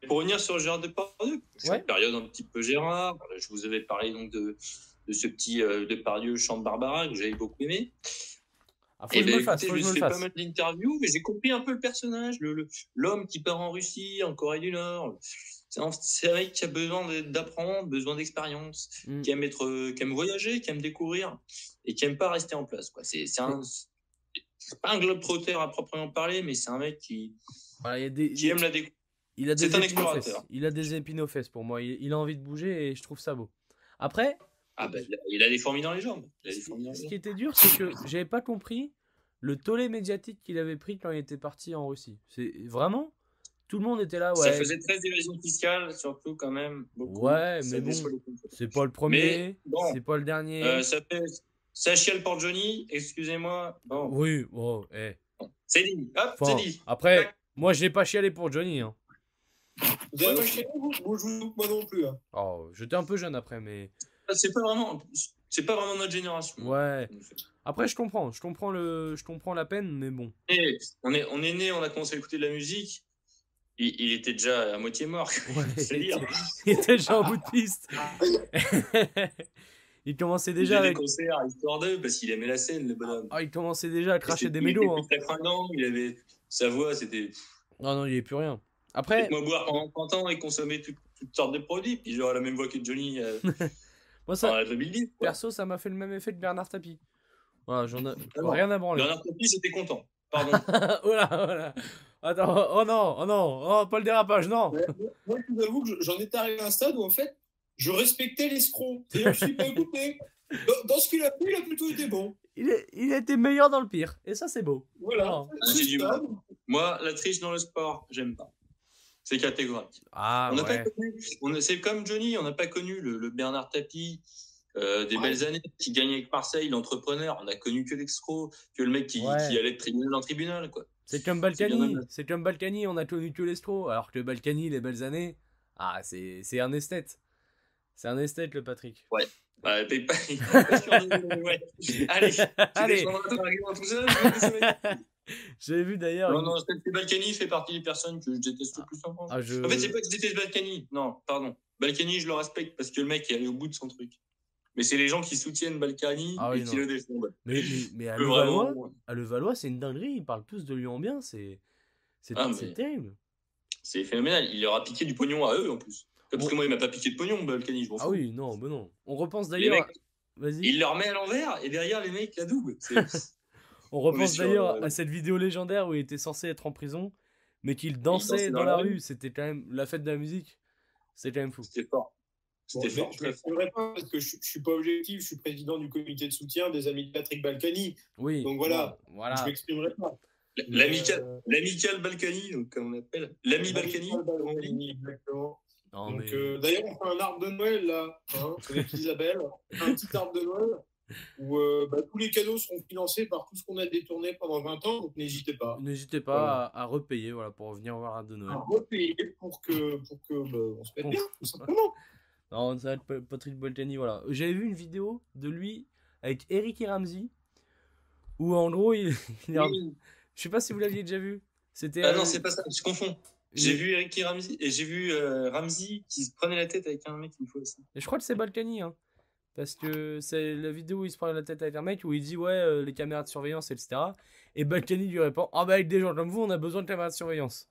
pour revenir sur Gérard Depardieu, c'est Ouais. une période un petit peu Gérard. Je vous avais parlé donc de, de ce petit euh, Depardieu chant de Barbara que j'avais beaucoup aimé. ah, faut Et que ben, fasse, écoutez, faut que je je me fais le pas mal d'interviews, mais j'ai compris un peu le personnage, l'homme qui part en Russie, en Corée du Nord. C'est un, c'est un mec qui a besoin d'apprendre, besoin d'expérience, Mm. qui aime être, qui aime voyager, qui aime découvrir et qui aime pas rester en place. Quoi. C'est, un, pas un globe à proprement parler, mais c'est un mec qui, Voilà, il y a des- qui aime la découverte. Il a des épines. Il a des épines aux fesses pour moi. Il, il a envie de bouger et je trouve ça beau. Après, Ah ben, il a- il a des fourmis dans les jambes. Il a des ce fourmis dans les ce jambes. qui était dur, c'est que j'avais pas compris le tollé médiatique qu'il avait pris quand il était parti en Russie. C'est vraiment tout le monde était là. Ça Ouais, faisait très évasion fiscale, surtout quand même. Beaucoup. Ouais, Ça mais bon, c'est pas le premier, bon, c'est pas le dernier. Euh, ça fait. Ça chiale pour Johnny, excusez-moi. Bon, Oui, oh, eh. c'est dit. Hop, Enfin, c'est dit. après, moi j'ai pas chialé pour Johnny. Hein. Vous avez pas je doute, moi non plus. hein. Oh, j'étais un peu jeune après, mais C'est pas vraiment. C'est pas vraiment notre génération. ouais. Après, je comprends, je comprends le, je comprends la peine, mais bon. Et on est, on est né, on a commencé à écouter de la musique. Il, il était déjà à moitié mort. Ouais, C'est il, dire. était, il était déjà en bout de piste. il commençait Il déjà faisait avec, des concerts à Histoire 2 parce qu'il aimait la scène, le bonhomme. ah, il commençait déjà à cracher des Il mélos. Hein. était très fringant, il avait. Sa voix, c'était. Non, non, il est plus rien. Après, Moi, boire pendant 30 ans et consommer tout- toutes sortes de produits, puis j'aurais la même voix que Johnny euh, moi ça, dans la 2010. quoi. perso, ça m'a fait le même effet que Bernard Tapie. Voilà, j'en ai Ah rien à branler. Bernard Tapie, j'étais content. Pardon. voilà, voilà. Attends, oh non, oh non, oh, pas le dérapage, non. Ouais, Moi, je vous avoue que je- j'en étais arrivé à un stade où, en fait, je respectais l'escroc. C'est-à-dire je suis pas écouté. Dans, dans ce qu'il a fait, il a plutôt été bon. Il, est, il était meilleur dans le pire, et ça c'est beau. Voilà. Du stable. Moi, la triche dans le sport, j'aime pas. C'est catégorique. Ah on ouais. connu, c'est comme Johnny, on n'a pas connu le, le Bernard Tapie euh, des Ouais. belles années qui gagne avec Marseille, l'entrepreneur. On a connu que l'excro, que le mec qui, Ouais. qui allait de tribunal en tribunal. Quoi. C'est comme Balkany, c'est comme Balkany, on a connu que l'estro, alors que Balkany, les belles années, ah, c'est c'est un esthète. C'est un esthète le Patrick. Bah, ouais. Allez, Allez. tout seul. J'avais vu d'ailleurs. Non, non, Balkany fait partie des personnes que je déteste le plus en France. Ah, je... En fait, c'est pas que je déteste Balkany. Non, pardon. Balkany, je le respecte parce que le mec est allé au bout de son truc. Mais c'est les gens qui soutiennent Balkany Ah oui, et qui le défendent. Mais, mais, mais à Levallois, vraiment, à Levallois, c'est une dinguerie. Ils parlent tous de lui en bien. C'est c'est Ah, c'est mais- terrible. c'est phénoménal. Il leur a piqué du pognon à eux en plus. Parce Bon. que moi, il m'a pas piqué de pognon, Balkany, je m'en fous. Ah oui, non, mais non. On repense Les d'ailleurs. mecs, Vas-y. il leur met à l'envers et derrière, les mecs la doublent. C'est- On repense d'ailleurs euh, à cette vidéo légendaire où il était censé être en prison, mais qu'il dansait dansait dans, la rue. C'était quand même la fête de la musique. C'était quand même fou. C'était fort. Bon, C'était je fort, je très fort. m'exprimerai pas parce que je, je suis pas objectif, je suis président du comité de soutien des amis de Patrick Balkany. Oui. Donc voilà. Voilà. Je m'exprimerai pas. L'amical Euh, Balkany, donc, comme on appelle. L'ami Balkany. Balkany, exactement. Non, Donc, mais- euh, D'ailleurs, on fait un arbre de Noël là, hein, avec Isabelle. Un petit arbre de Noël où euh, bah, tous les cadeaux seront financés par tout ce qu'on a détourné pendant 20 ans. Donc n'hésitez pas N'hésitez pas à, à repayer voilà, pour venir voir de à Noël. repayer pour que, pour que bah, on se mette Bon. bien, tout simplement. Non, ça va être Pa- Patrick Boltani, voilà. J'avais vu une vidéo de lui avec Eric et Ramsey, où en gros, il, il. Je sais pas si vous l'aviez déjà vu. C'était. Ah euh, non, c'est pas ça, je confonds. J'ai vu Eric Ramsey et j'ai vu euh, Ramsey qui se prenait la tête avec un mec une fois aussi. Et je crois que c'est Balkany, hein. Parce que c'est la vidéo où il se prend la tête avec un mec où il dit ouais euh, les caméras de surveillance etc. Et Balkany lui répond ah bah avec des gens comme vous on a besoin de caméras de surveillance.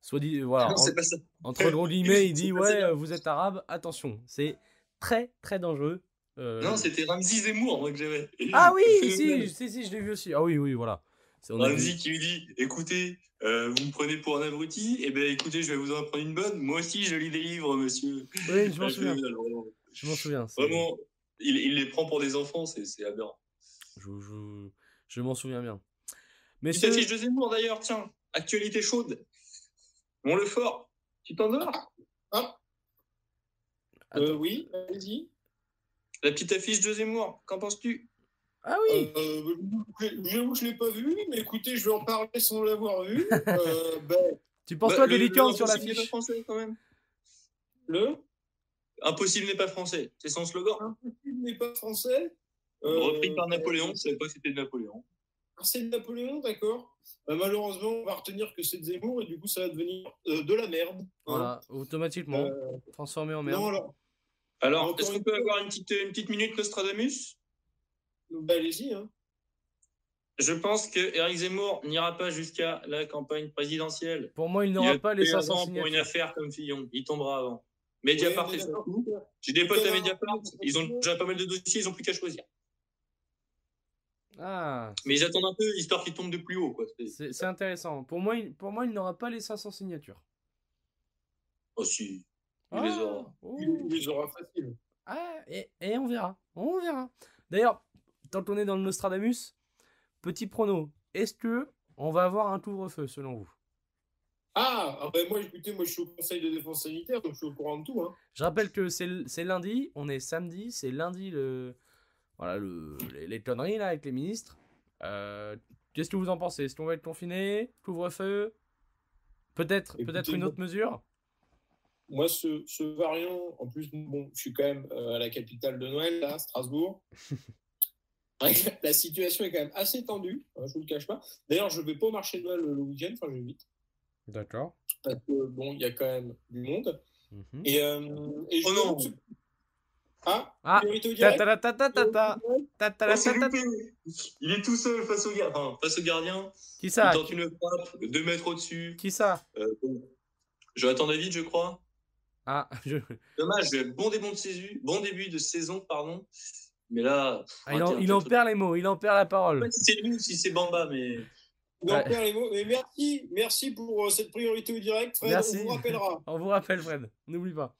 Soit dit euh, voilà non, en- c'est pas ça. entre gros guillemets il dit ouais euh, vous êtes arabe attention c'est très très dangereux. Euh, Non, c'était Ramsey Zemmour moi que j'avais. ah oui si si je l'ai vu aussi ah oui oui voilà. C'est- Ramsey qui lui dit écoutez, euh, vous me prenez pour un abruti, et ben écoutez, je vais vous en prendre une bonne. Moi aussi, je lis des livres, monsieur. Oui je m'en souviens je m'en souviens. c'est- Vraiment, il, il les prend pour des enfants, c'est c'est aberrant. Je, je, je m'en souviens bien. Mais Petite ce- affiche de Zemmour d'ailleurs, tiens, actualité chaude. Mon le fort, tu t'endors Ah, Attends. euh, oui, allez-y. La petite affiche de Zemmour, qu'en penses-tu? Ah oui Euh, je je ne l'ai pas vu, mais écoutez, je vais en parler sans l'avoir vu. Euh, ben, tu penses Bah, quoi des le licornes sur Impossible n'est pas l'affiche français quand même. le Impossible n'est pas français, c'est son slogan. Impossible n'est pas français. Euh, Repris par Napoléon, je savais pas que c'était de Napoléon. Ah, c'est de Napoléon, d'accord. Bah, malheureusement, on va retenir que c'est de Zemmour et du coup, ça va devenir euh, de la merde. hein. Voilà, automatiquement Euh, transformé en merde. non, alors, est-ce qu'on peut avoir une petite, une petite minute Nostradamus? Bah, allez-y. Hein. Je pense que Eric Zemmour n'ira pas jusqu'à la campagne présidentielle. Pour moi, il n'aura pas les fait un 500 an pour une signatures. affaire comme Fillon. Il tombera avant. Mediapart Ouais, est mais. J'ai des potes à Mediapart. Ils ont déjà pas mal de dossiers, ils ont plus qu'à choisir. Ah, Mais ils attendent un peu, histoire qu'ils tombent de plus haut. Quoi. C'est- c'est c'est intéressant. Pour moi, il, pour moi, il n'aura pas les 500 signatures. Oh si. Il Ah, les aura. oh. Il, il les aura facile. Ah, et, et on verra. On verra. D'ailleurs, tant qu'on est dans le Nostradamus, petit prono. Est-ce que on va avoir un couvre-feu selon vous? Ah, ah ben moi, écoutez, moi, je suis au Conseil de défense sanitaire, donc je suis au courant de tout. Hein. Je rappelle que c'est lundi, on est samedi, c'est lundi le, voilà, le, les, les conneries là avec les ministres. Euh, Qu'est-ce que vous en pensez? Est-ce qu'on va être confiné? Couvre-feu? Peut-être Écoutez, peut-être une moi- autre mesure? Moi, ce, ce variant, en plus, bon, je suis quand même euh, à la capitale de Noël, là, Strasbourg. la situation est quand même assez tendue, hein, je ne vous le cache pas. D'ailleurs, je ne vais pas au marché de Noël le week-end, enfin, je vais vite. D'accord. Parce que, bon, il y a quand même du monde. Et, euh, et oh non. Ah, ah. Il est tout seul face au, gar... face au gardien. Qui ça? Il tente une frappe, deux mètres au-dessus. Qui ça? Euh, Jonathan David, je crois. Ah. Dommage, bon bon début de saison pardon. Mais là, pff, Ah, il, en, il perd les mots, il en perd la parole. c'est lui ou si c'est Bamba, mais Non, Ouais. perd les mots. Mais merci, merci pour euh, cette priorité au direct, Fred. Merci. On vous rappellera. On vous rappelle, Fred, n'oublie pas.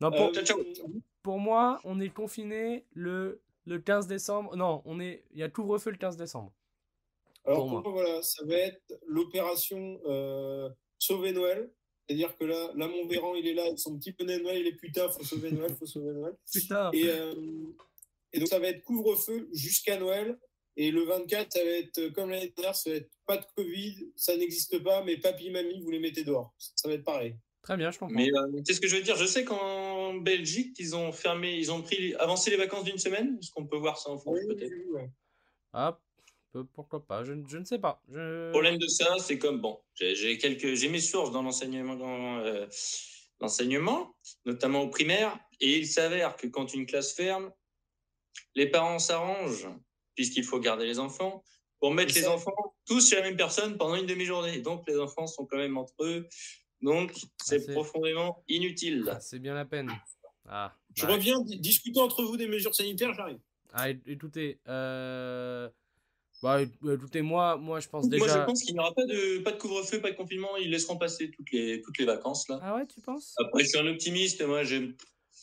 Non, pour, Euh, ciao, ciao. pour moi, on est confiné le, le 15 décembre. Non, on est, il y a couvre-feu le 15 décembre. Alors, pour moi. voilà, ça va être l'opération euh, Sauver Noël. C'est-à-dire que là, là, mon Véran, il est là, avec son petit bonnet de Noël, il est putain, faut sauver Noël, faut sauver Noël. Putain. Et, euh, et donc, ça va être couvre-feu jusqu'à Noël. Et le 24, ça va être euh, comme l'année dernière, ça va être pas de Covid, ça n'existe pas, mais papy, mamie, vous les mettez dehors. Ça va être pareil. Très bien, je comprends. Mais euh, qu'est-ce que je veux dire? Je sais qu'en en Belgique qu'ils ont fermé, ils ont pris, avancé les vacances d'une semaine Est-ce qu'on peut voir ça en France Oui, peut-être? ouais. Ah, pourquoi pas, je, ne- je ne sais pas. Je... Le problème de ça, c'est comme bon, j'ai j'ai quelques, j'ai mes sources dans l'enseignement, dans, euh, l'enseignement, notamment au primaire, et il s'avère que quand une classe ferme, les parents s'arrangent, puisqu'il faut garder les enfants, pour mettre les enfants tous chez la même personne pendant une demi-journée. Donc les enfants sont quand même entre eux, donc c'est c'est- profondément inutile. Ah, c'est bien la peine. Ah, Je bah, reviens di- discuter entre vous des mesures sanitaires, j'arrive. ah, é- écoutez, euh... bah, écoutez, moi, moi, je pense Moi, déjà. je pense qu'il n'y aura pas de, pas de couvre-feu, pas de confinement. Ils laisseront passer toutes les, toutes les vacances là. Ah ouais, tu penses? Après, je suis un optimiste. Moi, j'aime,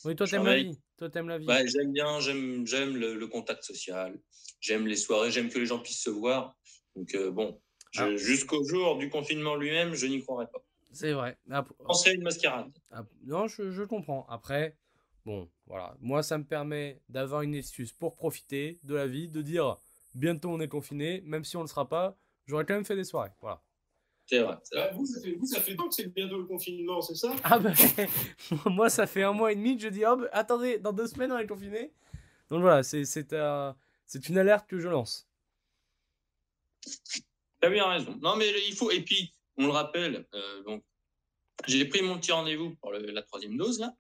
Oui, toi, t'aimes la vie. Toi, t'aimes la vie. Ouais, j'aime bien, j'aime, j'aime le, le contact social, j'aime les soirées, j'aime que les gens puissent se voir. Donc euh, bon, Ah. jusqu'au jour du confinement lui-même, je n'y croirais pas. C'est vrai. P- Je penserais à une mascarade. ah, non, je, je comprends. Après, bon, voilà. Moi, ça me permet d'avoir une excuse pour profiter de la vie, de dire bientôt on est confiné, même si on ne le sera pas, j'aurais quand même fait des soirées. Voilà. C'est vrai. Bah, vous, ça fait, vous, ça fait tant que c'est bientôt le confinement, c'est ça? Ah bah, moi, ça fait un mois et demi que je dis, oh, bah, attendez, dans deux semaines, on est confiné. Donc voilà, c'est c'est un- c'est une alerte que je lance. T'as bien raison. Non, mais il faut. Et puis, on le rappelle. euh, donc, j'ai pris mon petit rendez-vous pour le- la troisième dose là.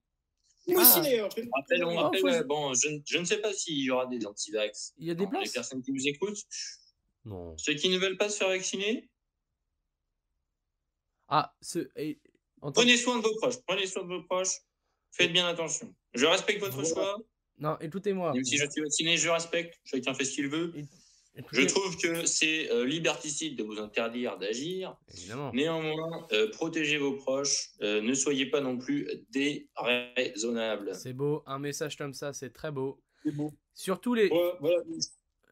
Moi aussi Ah. d'ailleurs. On rappelle, on rappelle, faut- euh, bon, je, ne- je ne sais pas s'il y aura des anti-vax. Il y a des Les personnes qui nous écoutent. Non. Ceux qui ne veulent pas se faire vacciner, Ah, ce, et, en tant- prenez soin de vos proches. Prenez soin de vos proches. Faites bien attention. Je respecte votre Voilà. choix. Non, écoutez-moi. Même si je suis vacciné, je respecte. Chacun fait ce qu'il veut. Je trouve que c'est euh, liberticide de vous interdire d'agir. Évidemment. Néanmoins, euh, protégez vos proches. Euh, ne soyez pas non plus déraisonnables. C'est beau, un message comme ça, c'est très beau. C'est beau. Surtout les. Ouais, voilà.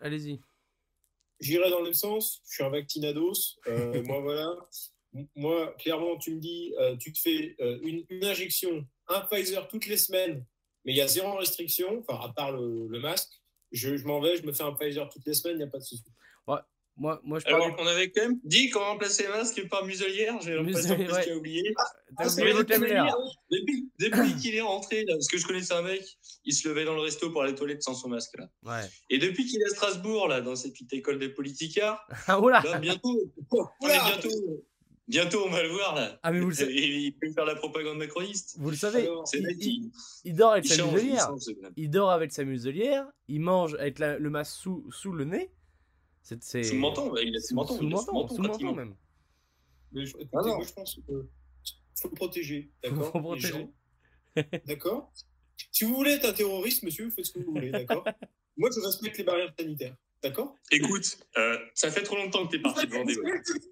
Allez-y. J'irai dans le même sens. Je suis un vaccinados. Euh, moi, voilà. Moi, clairement, tu me dis, euh, tu te fais euh, une, une injection, un Pfizer toutes les semaines, mais il y a zéro restriction, enfin, à part le, le masque. Je, je m'en vais, je me fais un Pfizer toutes les semaines, il n'y a pas de souci. Moi, moi je parle. Alors qu'on avait quand même dit qu'on remplaçait les masques par muselière. J'ai l'impression Muselière, que ouais. tu as oublié. Ah, c'est oublié le. Depuis, depuis qu'il est rentré, là, parce que je connaissais un mec, il se levait dans le resto pour aller aux toilettes sans son masque. Là. Ouais. Et depuis qu'il est à Strasbourg, là, dans cette petite école des politicards, Ah, oula là, bientôt, on est Oula bientôt, bientôt, on va le voir. Là. Ah, mais vous le savez, Et il peut faire la propagande macroniste. vous le savez Alors, il, il- il dort avec il sa muselière. Il dort avec sa muselière. Il mange avec la- le masque sous, sous le nez. C'est. c'est- Sous le menton, il a sous menton. sous il le a sous menton, menton sous menton ment. même. Mais je, écoutez, Ah non. moi, je pense qu'il faut le protéger. D'accord Faut protéger. D'accord Si vous voulez être un terroriste, monsieur, vous faites ce que vous voulez. D'accord Moi, je respecte les barrières sanitaires. D'accord Écoute, euh, ça fait trop longtemps que t'es parti de Vendée.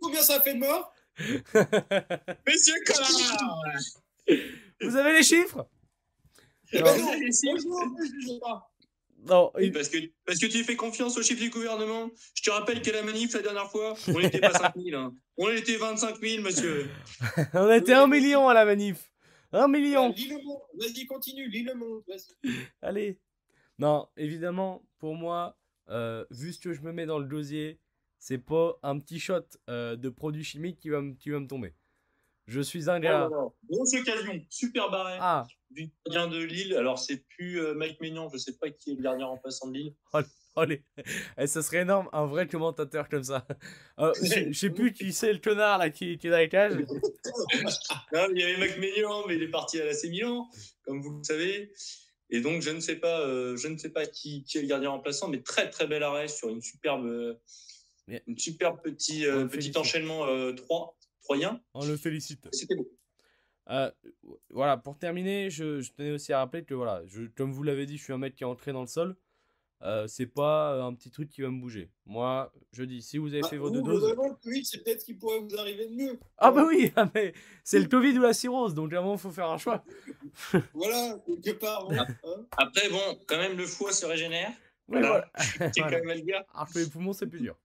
Combien ça fait de morts? Monsieur connard Vous avez les chiffres? Eh Non. ben non, pas. Il- parce que, parce que tu fais confiance au chef du gouvernement. Je te rappelle qu'à la manif, la dernière fois, on n'était pas 5 000. hein. On était 25 000, monsieur. on était un million à la manif. Un million. Lis le monde. Vas-y, continue, lis le monde. Allez. Non, évidemment, pour moi, euh, vu ce que je me mets dans le dosier, c'est pas un petit shot euh, de produits chimiques qui va, me- qui va me tomber. Je suis un gars. Grosse occasion, super barré. Ah, Du gardien de Lille. Alors, c'est plus euh, Mike Maignan, je sais pas qui est le gardien remplaçant de Lille. allez. Eh, ça serait énorme, un vrai commentateur comme ça. Euh, je je sais plus qui c'est le connard là qui, qui est dans les cages. Non, il y avait Mike Maignan, mais il est parti à l'AC Milan, comme vous le savez. Et donc, je ne sais pas, euh, je ne sais pas qui, qui est le gardien remplaçant, mais très très bel arrêt sur une superbe, euh, Mais- une superbe petit, euh, petit félicite. enchaînement euh, 3, troyen. On le félicite. C'était beau. Euh, voilà, pour terminer, je, je tenais aussi à rappeler que voilà, je, comme vous l'avez dit, je suis un mec qui est entré dans le sol. Euh, c'est pas un petit truc qui va me bouger. Moi, je dis, si vous avez fait Ah, vos deux doses. globalement, le Covid, c'est peut-être ce qui pourrait vous arriver de mieux. Ah bah oui, ah, mais c'est le Covid ou la cirrhose, donc à un moment, il faut faire un choix. Voilà, quelque part. bon, hein. Après, bon, quand même, le foie se régénère. Oui, Voilà. voilà. C'est quand même à le dire. Alors que les poumons, c'est plus dur.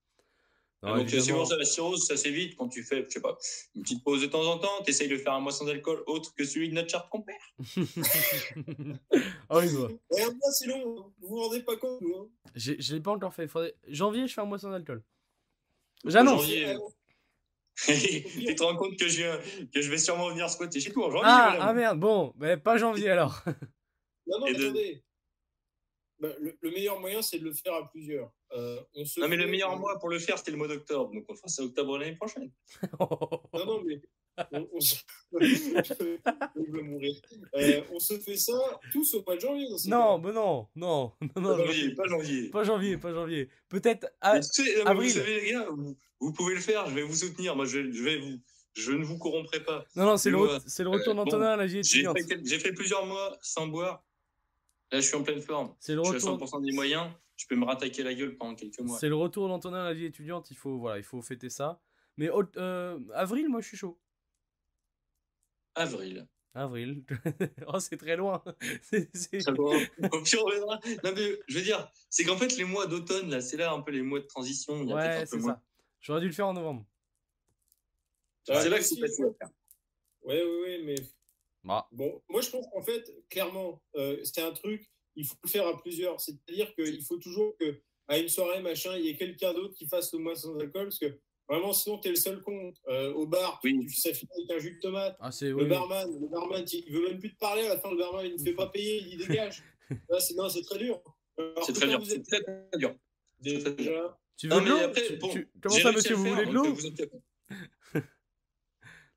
Non, Donc, euh, c'est évidemment. bon, ça, la cirrhose, ça s'évite quand tu fais, je sais pas, une petite pause de temps en temps. Tu essayes de faire un mois sans alcool autre que celui de notre charte compère. Ah oui. Et un mois, c'est long. Vous vous rendez pas compte, nous. hein. J'ai- Je l'ai pas encore fait. Faudrait- Janvier, je fais un mois sans alcool. J'annonce. Janvier, Euh, tu te rends compte que je, que je vais sûrement venir squatter chez toi en janvier. Ah, ah merde, bon, mais pas janvier alors. Non, non, Et mais de- attendez. Bah, le, le meilleur moyen, c'est de le faire à plusieurs. Euh, on se Non, mais le fait- meilleur mois pour le faire, c'était le mois d'octobre. Donc, on fera ça octobre l'année prochaine. Non, non, mais. On, on se... Je vais mourir. Euh, on se fait ça tous au mois de janvier. Dans non, cas. mais non, non, non, non, Pas janvier, pas janvier. pas janvier, pas janvier. Peut-être. non, mais avril. Vous savez, les gars, vous, vous pouvez le faire. Je vais vous soutenir. Moi, je, vais- je vais vous. Je ne vous corromprai pas. non, non, c'est le, re- le retour euh, d'Antonin bon, à la vie J'ai étudiante. fait, quel- j'ai fait plusieurs mois sans boire. Là, je suis en pleine forme. C'est le Je suis à retour. 100% des moyens. Je peux me rattaquer la gueule pendant quelques mois. C'est le retour d'Antonin à la vie étudiante. Il faut, voilà, il faut fêter ça. Mais euh, avril, moi, je suis chaud. Avril. Avril. oh, c'est très loin. C'est-. Au pire, on verra. Non, mais je veux dire, c'est qu'en fait, les mois d'automne, là, c'est là un peu les mois de transition. Il y a peut-être Ouais, c'est ça. J'aurais dû le faire en novembre. C'est là que c'est facile à faire. Ouais, ouais, ouais, mais Bah, bon, moi je pense qu'en fait, clairement, euh, c'est un truc, il faut le faire à plusieurs. C'est-à-dire qu'il faut toujours que à une soirée, machin, il y ait quelqu'un d'autre qui fasse le mois sans alcool, parce que vraiment, sinon, t'es le seul con. Euh, au bar, Oui. tu, ça finit avec un jus de tomate. ah, c'est. Le oui, barman, le barman, il veut même plus te parler. À la fin, le barman, il ne fait pas payer, il dit dégage. Là, c'est non, c'est très dur. Alors C'est très dur. C'est très, dur. déjà, Tu veux Non, de mais l'eau après, Tu- bon, tu- Comment ça, monsieur, vous faire, voulez de l'eau euh,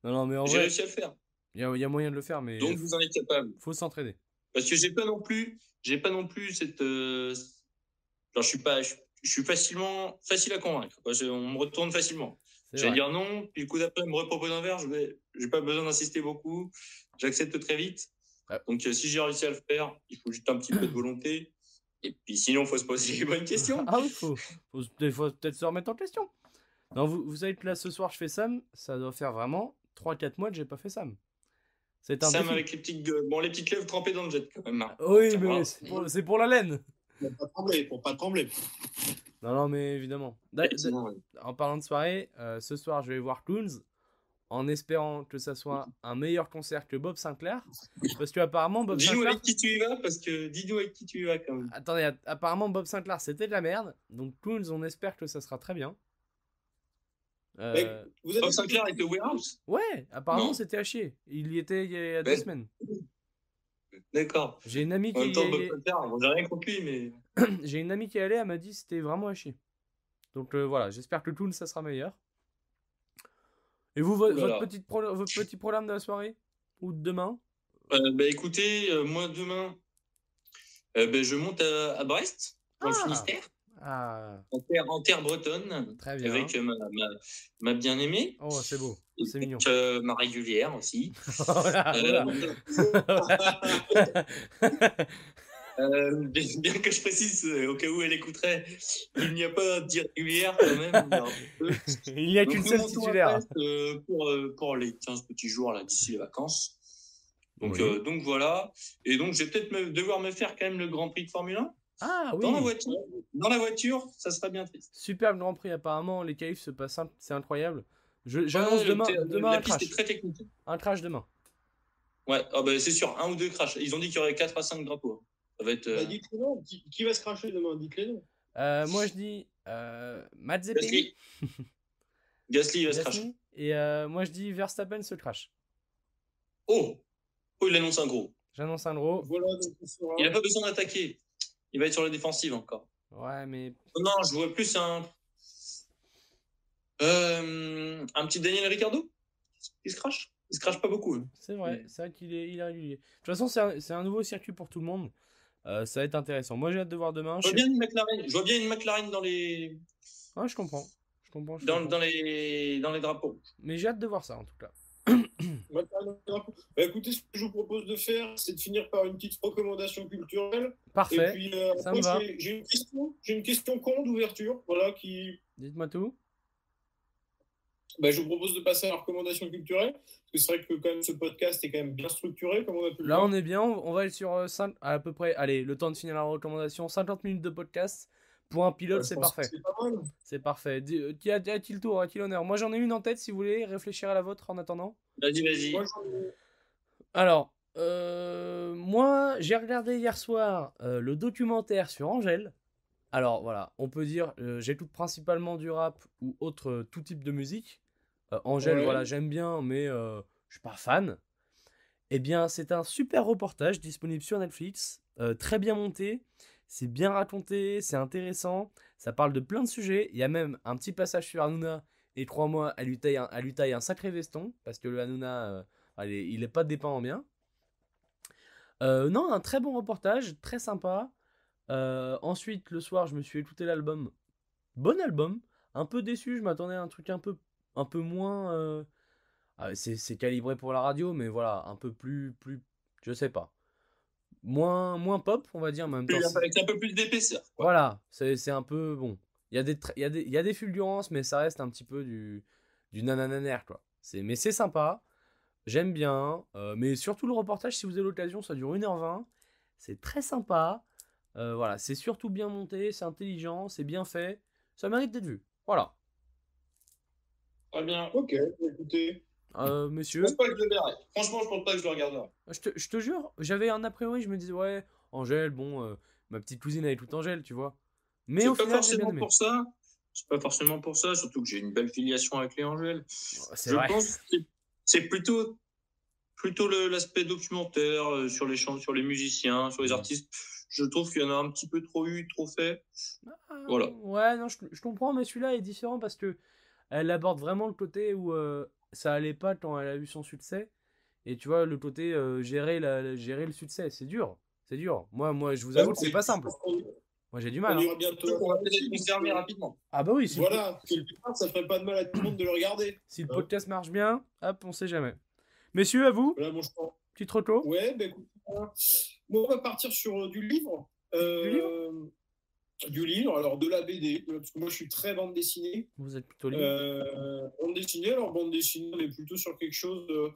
Non, non, mais en pas. J'ai vrai, réussi à le faire. il y, a- il y a moyen de le faire, mais Donc, vous en êtes capable. faut s'entraîner. Parce que j'ai pas non plus, j'ai pas non plus cette. euh, genre, je suis pas, je, je suis facilement, facile à convaincre. quoi. Je- on me retourne facilement. Je vais dire non, puis le coup d'après, me repropose un verre, je vais, j'ai pas besoin d'insister beaucoup. J'accepte très vite. Ah. Donc, euh, si j'ai réussi à le faire, il faut juste un petit peu de volonté. Et puis, sinon, il faut se poser les bonnes questions. Ah oui, faut, faut, des fois, peut-être se remettre en question. Non, vous, vous que là, ce soir, je fais Sam. Ça doit faire vraiment 3-4 mois que j'ai pas fait Sam. C'est un Sam défi. avec les petites, bon, les petites lèvres trempées dans le jet quand même. hein. Oui, Ça mais c'est pour, la laine. pour pas trembler, pour pas trembler. Non, non, mais évidemment. En parlant de soirée, euh, ce soir, je vais voir Clowns en espérant que ça soit un meilleur concert que Bob Sinclair. Parce que apparemment, Bob Dis-nous Sinclair. avec qui tu y vas, parce que dis-nous avec qui tu y vas quand même. Attendez, apparemment, Bob Sinclair, c'était de la merde. Donc, Clowns, on espère que ça sera très bien. Euh, Vous avez Bob Sinclair était au warehouse? Ouais, apparemment, Non. c'était à chier. Il y était il y a deux Ben, semaines. D'accord. J'ai une amie En même qui temps, Bob est... Sinclair, bon, j'ai rien lui, mais. j'ai une amie qui est allée, elle m'a dit que c'était vraiment à chier. Donc euh, voilà, j'espère que Clowns, ça sera meilleur. Et vous, vo- votre, petite pro- votre petit programme de la soirée? Ou de demain? Euh, bah écoutez, euh, moi demain, euh, ben, je monte à, à Brest, dans le Ah. Finistère, Ah, en terre, en terre bretonne, très bien. avec ma, ma, ma bien-aimée, Oh, c'est beau, c'est mignon. euh, ma régulière aussi. Oh là. Euh, euh, bien, que je précise, au cas où elle écouterait, il n'y a pas d'irrégulière quand même. il n'y a qu'une seule titulaire. Euh, pour, euh, pour les 15 petits jours là d'ici les vacances. Donc, Oui. euh, donc voilà. Et donc je vais peut-être devoir me faire quand même le Grand Prix de Formule 1 Ah oui, dans la voiture. Dans la voiture, ça sera bien triste. superbe Grand Prix apparemment, les qualifs se passent, c'est incroyable. J'annonce Ouais, demain, demain la un piste crash. est très technique. Un crash demain. Ouais, ah bah, c'est sûr, un ou deux crashs. Ils ont dit qu'il y aurait 4 à 5 drapeaux. Ça va être. euh, Bah, non. Qui, qui va se cracher demain? Dites-les non. Euh, moi je dis euh, Mazepin. Gasly. Gasly va se cracher. Gasly, Et euh, moi je dis Verstappen se crash. Oh Oh, il annonce un gros. J'annonce un gros. Voilà, donc. Il n'a pas besoin d'attaquer. Il va être sur la défensive encore. Ouais, mais Non, je vois plus un. Euh, un petit Daniel Ricciardo Il se crache Il se crache pas beaucoup. hein. c'est vrai, Mais- c'est vrai qu'il est, il est régulier. De toute façon, c'est un, un nouveau circuit pour tout le monde. Euh, ça va être intéressant. Moi j'ai hâte de voir demain. Je Je, vois sais- bien une McLaren. Je vois bien une McLaren dans les, Ouais, je comprends. Je comprends, je dans, comprends. dans les, dans les drapeaux. Mais j'ai hâte de voir ça en tout cas. Bah, écoutez, ce que je vous propose de faire, c'est de finir par une petite recommandation culturelle. Et Parfait. puis, euh, ça après, me va. j'ai- une question, j'ai une question con d'ouverture, voilà, qui. Dites-moi tout. Bah, je vous propose de passer à la recommandation culturelle, parce que c'est vrai que quand même ce podcast est quand même bien structuré, comme on a pu Là, on est bien. On va aller sur euh, à peu près. Allez, le temps de finir la recommandation 50 minutes de podcast. Pour un pilote, c'est parfait. C'est pas mal. C'est parfait. Qui a-t-il le tour A-t-il l'honneur? Moi, j'en ai une en tête si vous voulez réfléchir à la vôtre en attendant. Vas-y, vas-y. Alors, euh, moi, j'ai regardé hier soir euh, le documentaire sur Angèle. Alors voilà, on peut dire, euh, j'écoute principalement du rap ou autre euh, tout type de musique. Euh, Angèle, Ouais. voilà, j'aime bien, mais euh, je suis pas fan. Eh bien, c'est un super reportage disponible sur Netflix, euh, très bien monté, c'est bien raconté, c'est intéressant, ça parle de plein de sujets. Il y a même un petit passage sur Hanouna, et crois-moi, elle lui taille un, un sacré veston, parce que le Hanouna, euh, il est pas dépeint en bien. Euh, non, un très bon reportage, très sympa. Euh, ensuite, le soir, je me suis écouté l'album. Bon album, un peu déçu, je m'attendais à un truc un peu, un peu moins. ah, c'est c'est calibré pour la radio, mais voilà, un peu plus, plus, je sais pas. Moins, moins pop, on va dire, en même temps. Avec un peu plus d'épaisseur. Voilà, c'est un peu bon. Il y, a des y a des, il y a des fulgurances, mais ça reste un petit peu du, du nanananer, quoi. Mais c'est sympa, j'aime bien. euh, mais surtout le reportage, si vous avez l'occasion, ça dure 1h20. C'est très sympa. euh, voilà, c'est surtout bien monté, c'est intelligent, c'est bien fait. Ça mérite d'être vu. Voilà. Très bien. Ok, écoutez. Euh, Je monsieur, pense pas que je le verrai. Franchement, je pense pas que je le regarderai. je te, je te jure, j'avais un a priori, je me disais, ouais, Angèle, bon, euh, ma petite cousine elle est toute Angèle, tu vois. Mais au pas final, bien forcément pour ça. C'est pas forcément pour ça, surtout que j'ai une belle filiation avec les Angèles. C'est Je vrai. pense que c'est- plutôt, plutôt l'aspect documentaire euh, sur les chants, sur les musiciens, sur les artistes. Je trouve qu'il y en a un petit peu trop eu, trop fait. Ah, Voilà. Ouais, non, je, je comprends, mais celui-là est différent parce que elle aborde vraiment le côté où euh, ça allait pas quand elle a eu son succès. Et tu vois, le côté euh, gérer, la, gérer le succès, c'est dur. C'est dur. Moi, moi, je vous avoue que c'est pas simple. Moi, j'ai du mal. On hein. ira bientôt. On va peut-être rapidement. Ah bah oui, si, le, Voilà, quelque part, ça ferait pas de mal à tout le monde de le regarder. si le Hein. podcast marche bien, hop, on sait jamais. Messieurs, à vous, Voilà, mon choix. petite reco. Ouais, ben écoute, moi, moi, on va partir sur euh, du livre. Euh, Du livre? Du livre, alors de la BD, euh, parce que moi je suis très bande dessinée. Vous êtes plutôt libre. Euh, bande dessinée, alors bande dessinée, on est plutôt sur quelque chose. de-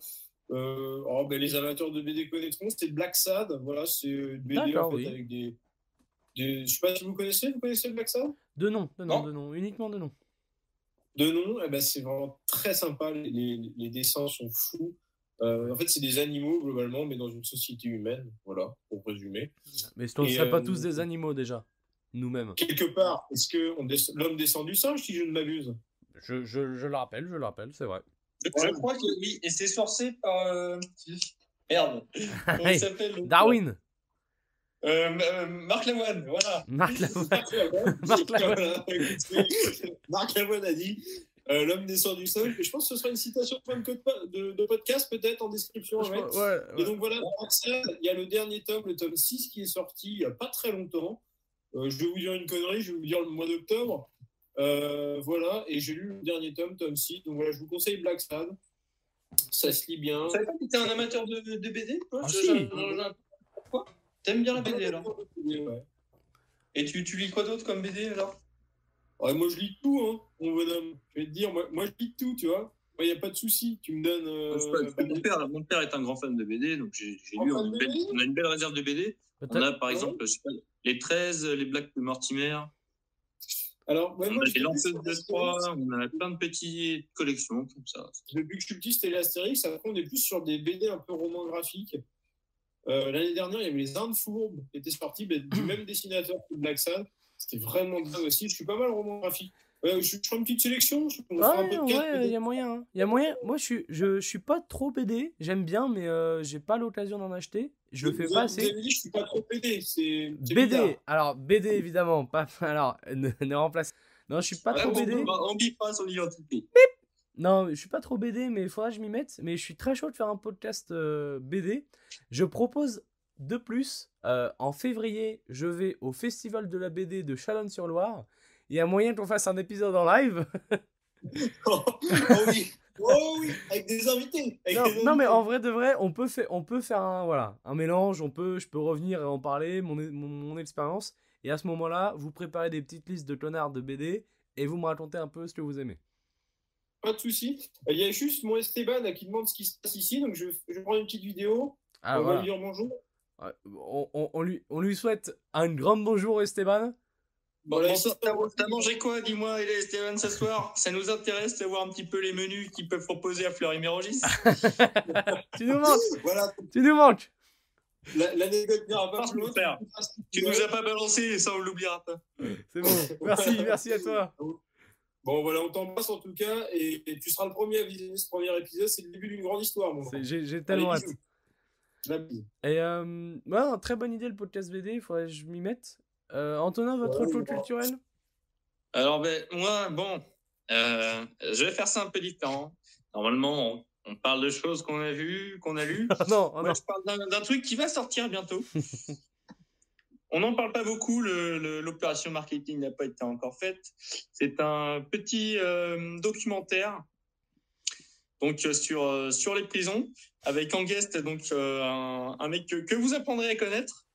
euh, oh, ben, les amateurs de BD connaîtront, c'est Black Sad. Voilà, c'est une BD en fait, oui. avec des, des. Je sais pas si vous connaissez, vous connaissez Black Sad? De nom, de nom, non. de nom, uniquement de nom. de nom, eh ben, c'est vraiment très sympa. Les, les- les dessins sont fous. Euh, en fait, c'est des animaux globalement, mais dans une société humaine. Voilà, pour résumer. Mais on ne Et, serait pas tous des animaux déjà, nous-mêmes. Quelque part, est-ce que on des- l'homme descend du singe, si je ne m'abuse? Je, je, je le rappelle, je le rappelle, c'est vrai. Je, je crois que oui, et c'est sourcé par. euh, Merde. Comment il s'appelle Darwin, Euh, euh, Marc Lavoine, voilà. Marc Lavoine. Marc Lavoine. Marc Lavoine. Voilà, écoutez, Marc Lavoine a dit euh, l'homme descend du singe. Et je pense que ce sera une citation de, podcast, peut-être en description. Ouais. ouais, Et donc voilà, il y a le dernier tome, le tome 6, qui est sorti il n'y a pas très longtemps. Euh, je vais vous dire une connerie, je vais vous dire le mois d'octobre. Euh, voilà, et j'ai lu le dernier tome, tome 6. Donc voilà, je vous conseille Black Sad. Ça se lit bien. Tu savais pas que t'étais un amateur de, de BD toi Ah, Je- si. je- je- Pourquoi T'aimes bien la BD alors? Ouais. Et tu, tu lis quoi d'autre comme BD alors? Ouais, moi, je lis tout, hein, mon bonhomme. Je vais te dire, moi, moi je lis tout, tu vois. Il n'y a pas de souci. Tu me donnes. euh, bah, mon, père, mon père est un grand fan de BD, donc j'ai lu. On a, une belle, BD on a une belle réserve de BD. On Peut-être- a par exemple je sais pas, les 13, les Black de Mortimer, Alors, ouais, on moi, a dis, lanceuses de Astérix. Troie, on a plein de petites collections comme ça. Depuis que je suis petit, c'était les Astérix. Après, on est plus sur des BD un peu romans graphiques. Euh, L'année dernière, il y avait les Indes fourbes qui étaient sortis du même dessinateur que Black Sad. C'était vraiment bien aussi. Je suis pas mal roman graphique. Je, je ferai une petite sélection. Je, un Ouais, il y a moyen. hein. Il y a moyen. Moi, je suis, je, je suis pas trop BD. J'aime bien, mais euh, j'ai pas l'occasion d'en acheter. Je le fais Vous pas avez- Vous assez. avez dit, je suis pas trop BD. C'est BD. bizarre. Alors, BD, évidemment. Pas, alors, ne, ne remplace. Non, je suis pas Ouais, trop on, BD. on, on bifera son identité. Non, je suis pas trop BD, mais il faudra que je m'y mette. Mais je suis très chaud de faire un podcast euh, BD. Je propose de plus, euh, en février, je vais au Festival de la BD de Chalonne-sur-Loire. Il y a moyen qu'on fasse un épisode en live? oh oui. Oh oui. Avec des invités. Avec non, des non, mais en vrai de vrai, on peut faire, on peut faire un, voilà, un mélange. On peut, je peux revenir et en parler, mon, mon, mon expérience. Et à ce moment-là, vous préparez des petites listes de connards de BD et vous me racontez un peu ce que vous aimez. Pas de souci. Il y a juste mon Esteban là, qui demande ce qui se passe ici. Donc, je, je prends une petite vidéo. Ah, on voilà. va lui dire bonjour. Ouais, On, on- on lui, on lui souhaite un grand bonjour, Esteban. Bon, bon, t'as t'as mangé quoi, dis-moi, et Stéphane, ce soir? Ça nous intéresse de voir un petit peu les menus qu'ils peuvent proposer à Fleury-Mérogis. Tu nous manques, Voilà. tu nous manques. La- L'anecdote n'ira pas plus Tu nous as pas balancé ça, on l'oubliera pas. C'est bon. Merci, merci à toi. Bon, voilà, on t'embrasse en tout cas. Et, et tu seras le premier à visionner ce premier épisode. C'est le début d'une grande histoire, mon C'est-. J'ai j'ai tellement hâte. Et euh, ouais, très bonne idée le podcast BD, il faudrait que je m'y mette. Euh, Antonin, votre Ouais, ouais. culturel? Alors, ben, moi, bon, euh, je vais faire ça un peu différent. Normalement, on, on parle de choses qu'on a vues, qu'on a lues. Ah non, ah Moi, non. je parle d'un- truc qui va sortir bientôt. On n'en parle pas beaucoup, l'opération marketing n'a pas été encore faite. C'est un petit euh, documentaire donc, sur, sur les prisons, avec en guest donc, euh, un, un mec que, que vous apprendrez à connaître.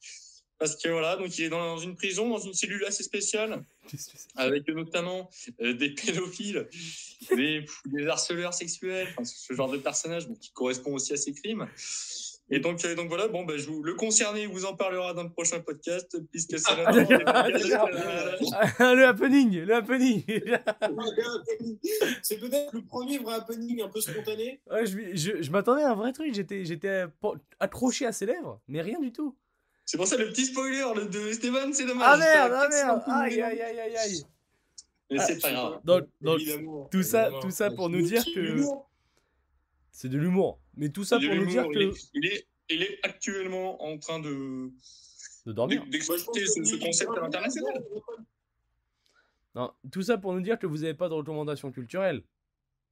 Parce que voilà, donc il est dans une prison, dans une cellule assez spéciale, avec notamment euh, des pédophiles, des, des harceleurs sexuels, enfin, ce genre de personnage bon, qui correspond aussi à ces crimes. Et donc, euh, donc voilà, bon, bah, je vous, le concerné vous en parlera dans le prochain podcast, puisque c'est Ah, ah, d'accord. Ah, le happening, le happening C'est peut-être le premier vrai happening un peu spontané. Ouais, je, je, je m'attendais à un vrai truc, j'étais accroché à ses lèvres, mais rien du tout. C'est pour ça le petit spoiler le de Esteban, c'est dommage. Ah merde, ah merde Aïe aïe aïe aïe aïe Mais Ah, c'est pas grave. Donc, donc, tout ça- tout ça pour nous dire que- c'est de l'humour. Mais tout ça Il pour est nous dire que... il est- il est, il est actuellement en train de De dormir. D'exploiter ce, ce oui, concept à oui, l'international. oui, oui. Non, tout ça pour nous dire que vous n'avez pas de recommandation culturelle.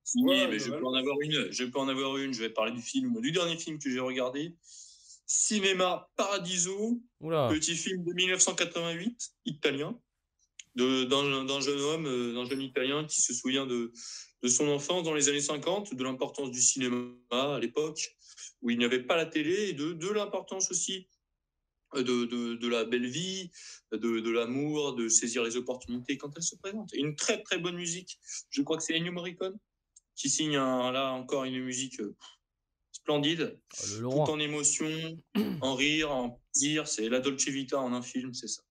Si, Ouais, mais je peux en avoir une. Je peux en avoir une. Je vais parler du film, du dernier film que j'ai regardé. Cinéma Paradiso, Oula. petit film de 1988, italien, d'un jeune homme, euh, d'un jeune italien qui se souvient de, de son enfance dans les années 50, de l'importance du cinéma à l'époque, où il n'y avait pas la télé, et de, de l'importance aussi euh, de, de, de la belle vie, de, de l'amour, de saisir les opportunités quand elles se présentent. Et une très très bonne musique, je crois que c'est Ennio Morricone, qui signe un- là encore une musique euh, splendide, Ah, Le tout en émotion, en rire, en plaisir. C'est la Dolce Vita en un film, c'est ça.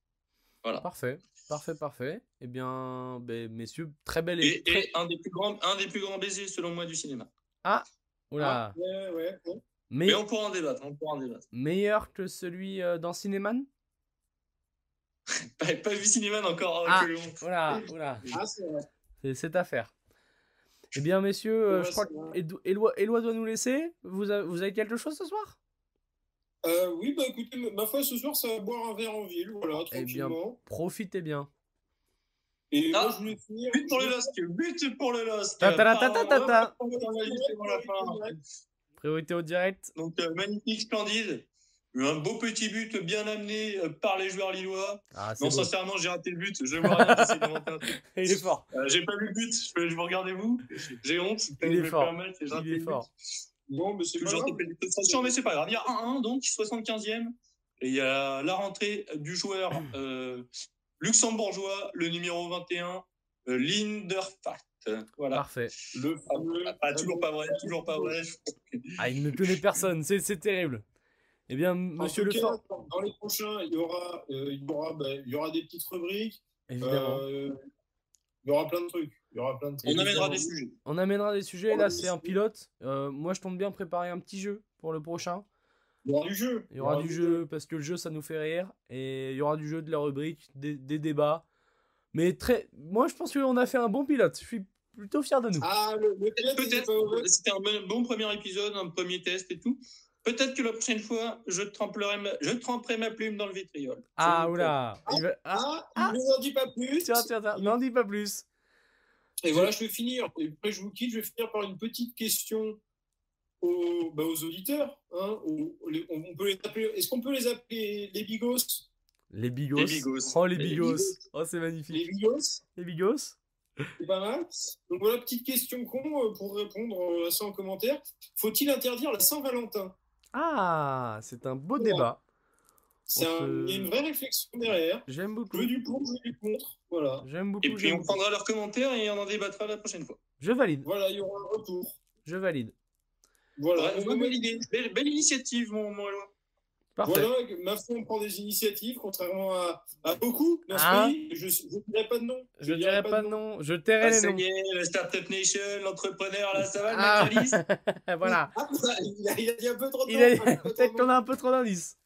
Voilà. Parfait, parfait, parfait. Eh bien, ben, messieurs, très belle et, Et, très... et un, des plus grands, un des plus grands baisers, selon moi, du cinéma. Oula. Ah, ouais, ouais, ouais. Mais- Mais on pourra en débattre, on pourra en débattre. Meilleur que celui euh, dans Cinéman? Pas, pas vu cinéma encore. Ah. que l'on- Oula, oula. Ah, c'est vrai. C'est cette affaire. Eh bien, messieurs, euh, Ouais, je crois que Éloi, doit nous laisser. Vous, avez- vous avez quelque chose ce soir? Euh, oui, bah écoutez, ma- foi, ce soir, ça va boire un verre en ville, voilà, Eh bien, tranquillement. Profitez bien. Et Ah, moi, je voulais finir. But pour le LOSC, but pour le LOSC. Ta ta ta ta ta ta fin. Priorité au direct. Donc, euh, magnifique, splendide. Un beau petit but bien amené euh, par les joueurs lillois. Ah, Non, beau. sincèrement, j'ai raté le but. Je vois rien. Il est fort. Euh, j'ai pas vu le but. Je, peux- je vous regardez-vous. J'ai honte. Il est fort. mal, raté Il est fort. Bon, mais c'est pas grave. mais c'est pas grave. Il y a 1-1, donc 75e. Et il y a la rentrée du joueur euh, luxembourgeois, le numéro 21, euh. Voilà. Parfait. Le fameux. Ah, toujours pas vrai, toujours pas vrai. Ah, il ne connaît personne. C'est terrible. Eh bien, En monsieur Le cas, Fort, dans- les prochains, il y aura, euh, il y aura, bah, il y aura des petites rubriques. évidemment. euh, il y aura plein de trucs. Il y aura plein de trucs. On amènera des sujets. On amènera des sujets. Là, c'est un pilote. Euh, moi, je compte bien préparer un petit jeu pour le prochain. Il y aura du jeu. Il y aura du jeu parce que le jeu, ça nous fait rire. Et il y aura du jeu, de la rubrique, des, des débats. Mais très. Moi, je pense qu'on a fait un bon pilote. Je suis plutôt fier de nous. Ah, le, le Peut-être, c'était un bon premier épisode, un premier test et tout. Peut-être que la prochaine fois, je tremperai ma, je tremperai ma plume dans le vitriol. Ah, oula. Il va- Ah, Ah, je n'en dis pas plus. tiens, tiens, tiens. N'en dis pas plus. Et voilà, je vais finir. Et après, je vous quitte. Je vais finir par une petite question aux, bah, aux auditeurs. Hein, aux- les- on, peut les appeler. Est-ce qu'on peut les appeler les bigos? Les bigos. Les bigos. Oh, les Les bigos. Oh, c'est Les magnifique. bigos Les bigos. C'est pas mal. Donc voilà, petite question con euh, pour répondre euh, à ça en commentaire. Faut-il interdire la Saint-Valentin? Ah, c'est un beau débat. C'est On un- se- Il y a une vraie réflexion derrière. J'aime Je beaucoup. veux du pour, je veux du contre. Voilà. J'aime beaucoup. Et puis on beaucoup. prendra leurs commentaires et on en débattra la prochaine fois. Je valide. Voilà, il y aura un retour. Je valide. Voilà. Ouais, On va bonne mettre- idée. Belle, belle initiative, mon, mon. Parfait. Voilà, ma foi, on prend des initiatives, contrairement à, à beaucoup dans ce Hein pays. Je ne dirai pas de nom. Je dirais pas de nom. Je tairai Ah, les ça noms. y est, le Startup Nation, l'entrepreneur, là, ça va, le Ah. voilà. Ah, il, a, il a dit un peu trop de a... Peut-être qu'on a un peu trop d'indices.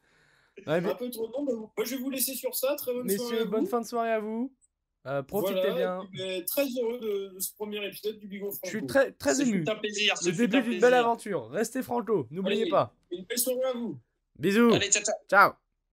Ouais, mais- Un peu trop de nom, mais moi je vais vous laisser sur ça. Très bonne soirée. Messieurs, vous. bonne fin de soirée à vous. Euh, profitez Voilà, bien. mais très heureux de, de ce premier épisode du Bigot Franco. Je suis très, très ému. fut un plaisir. ce Le début un d'une belle aventure. Restez franco, n'oubliez pas. Une belle soirée à vous. Bisous. Allez, ciao, ciao. Ciao.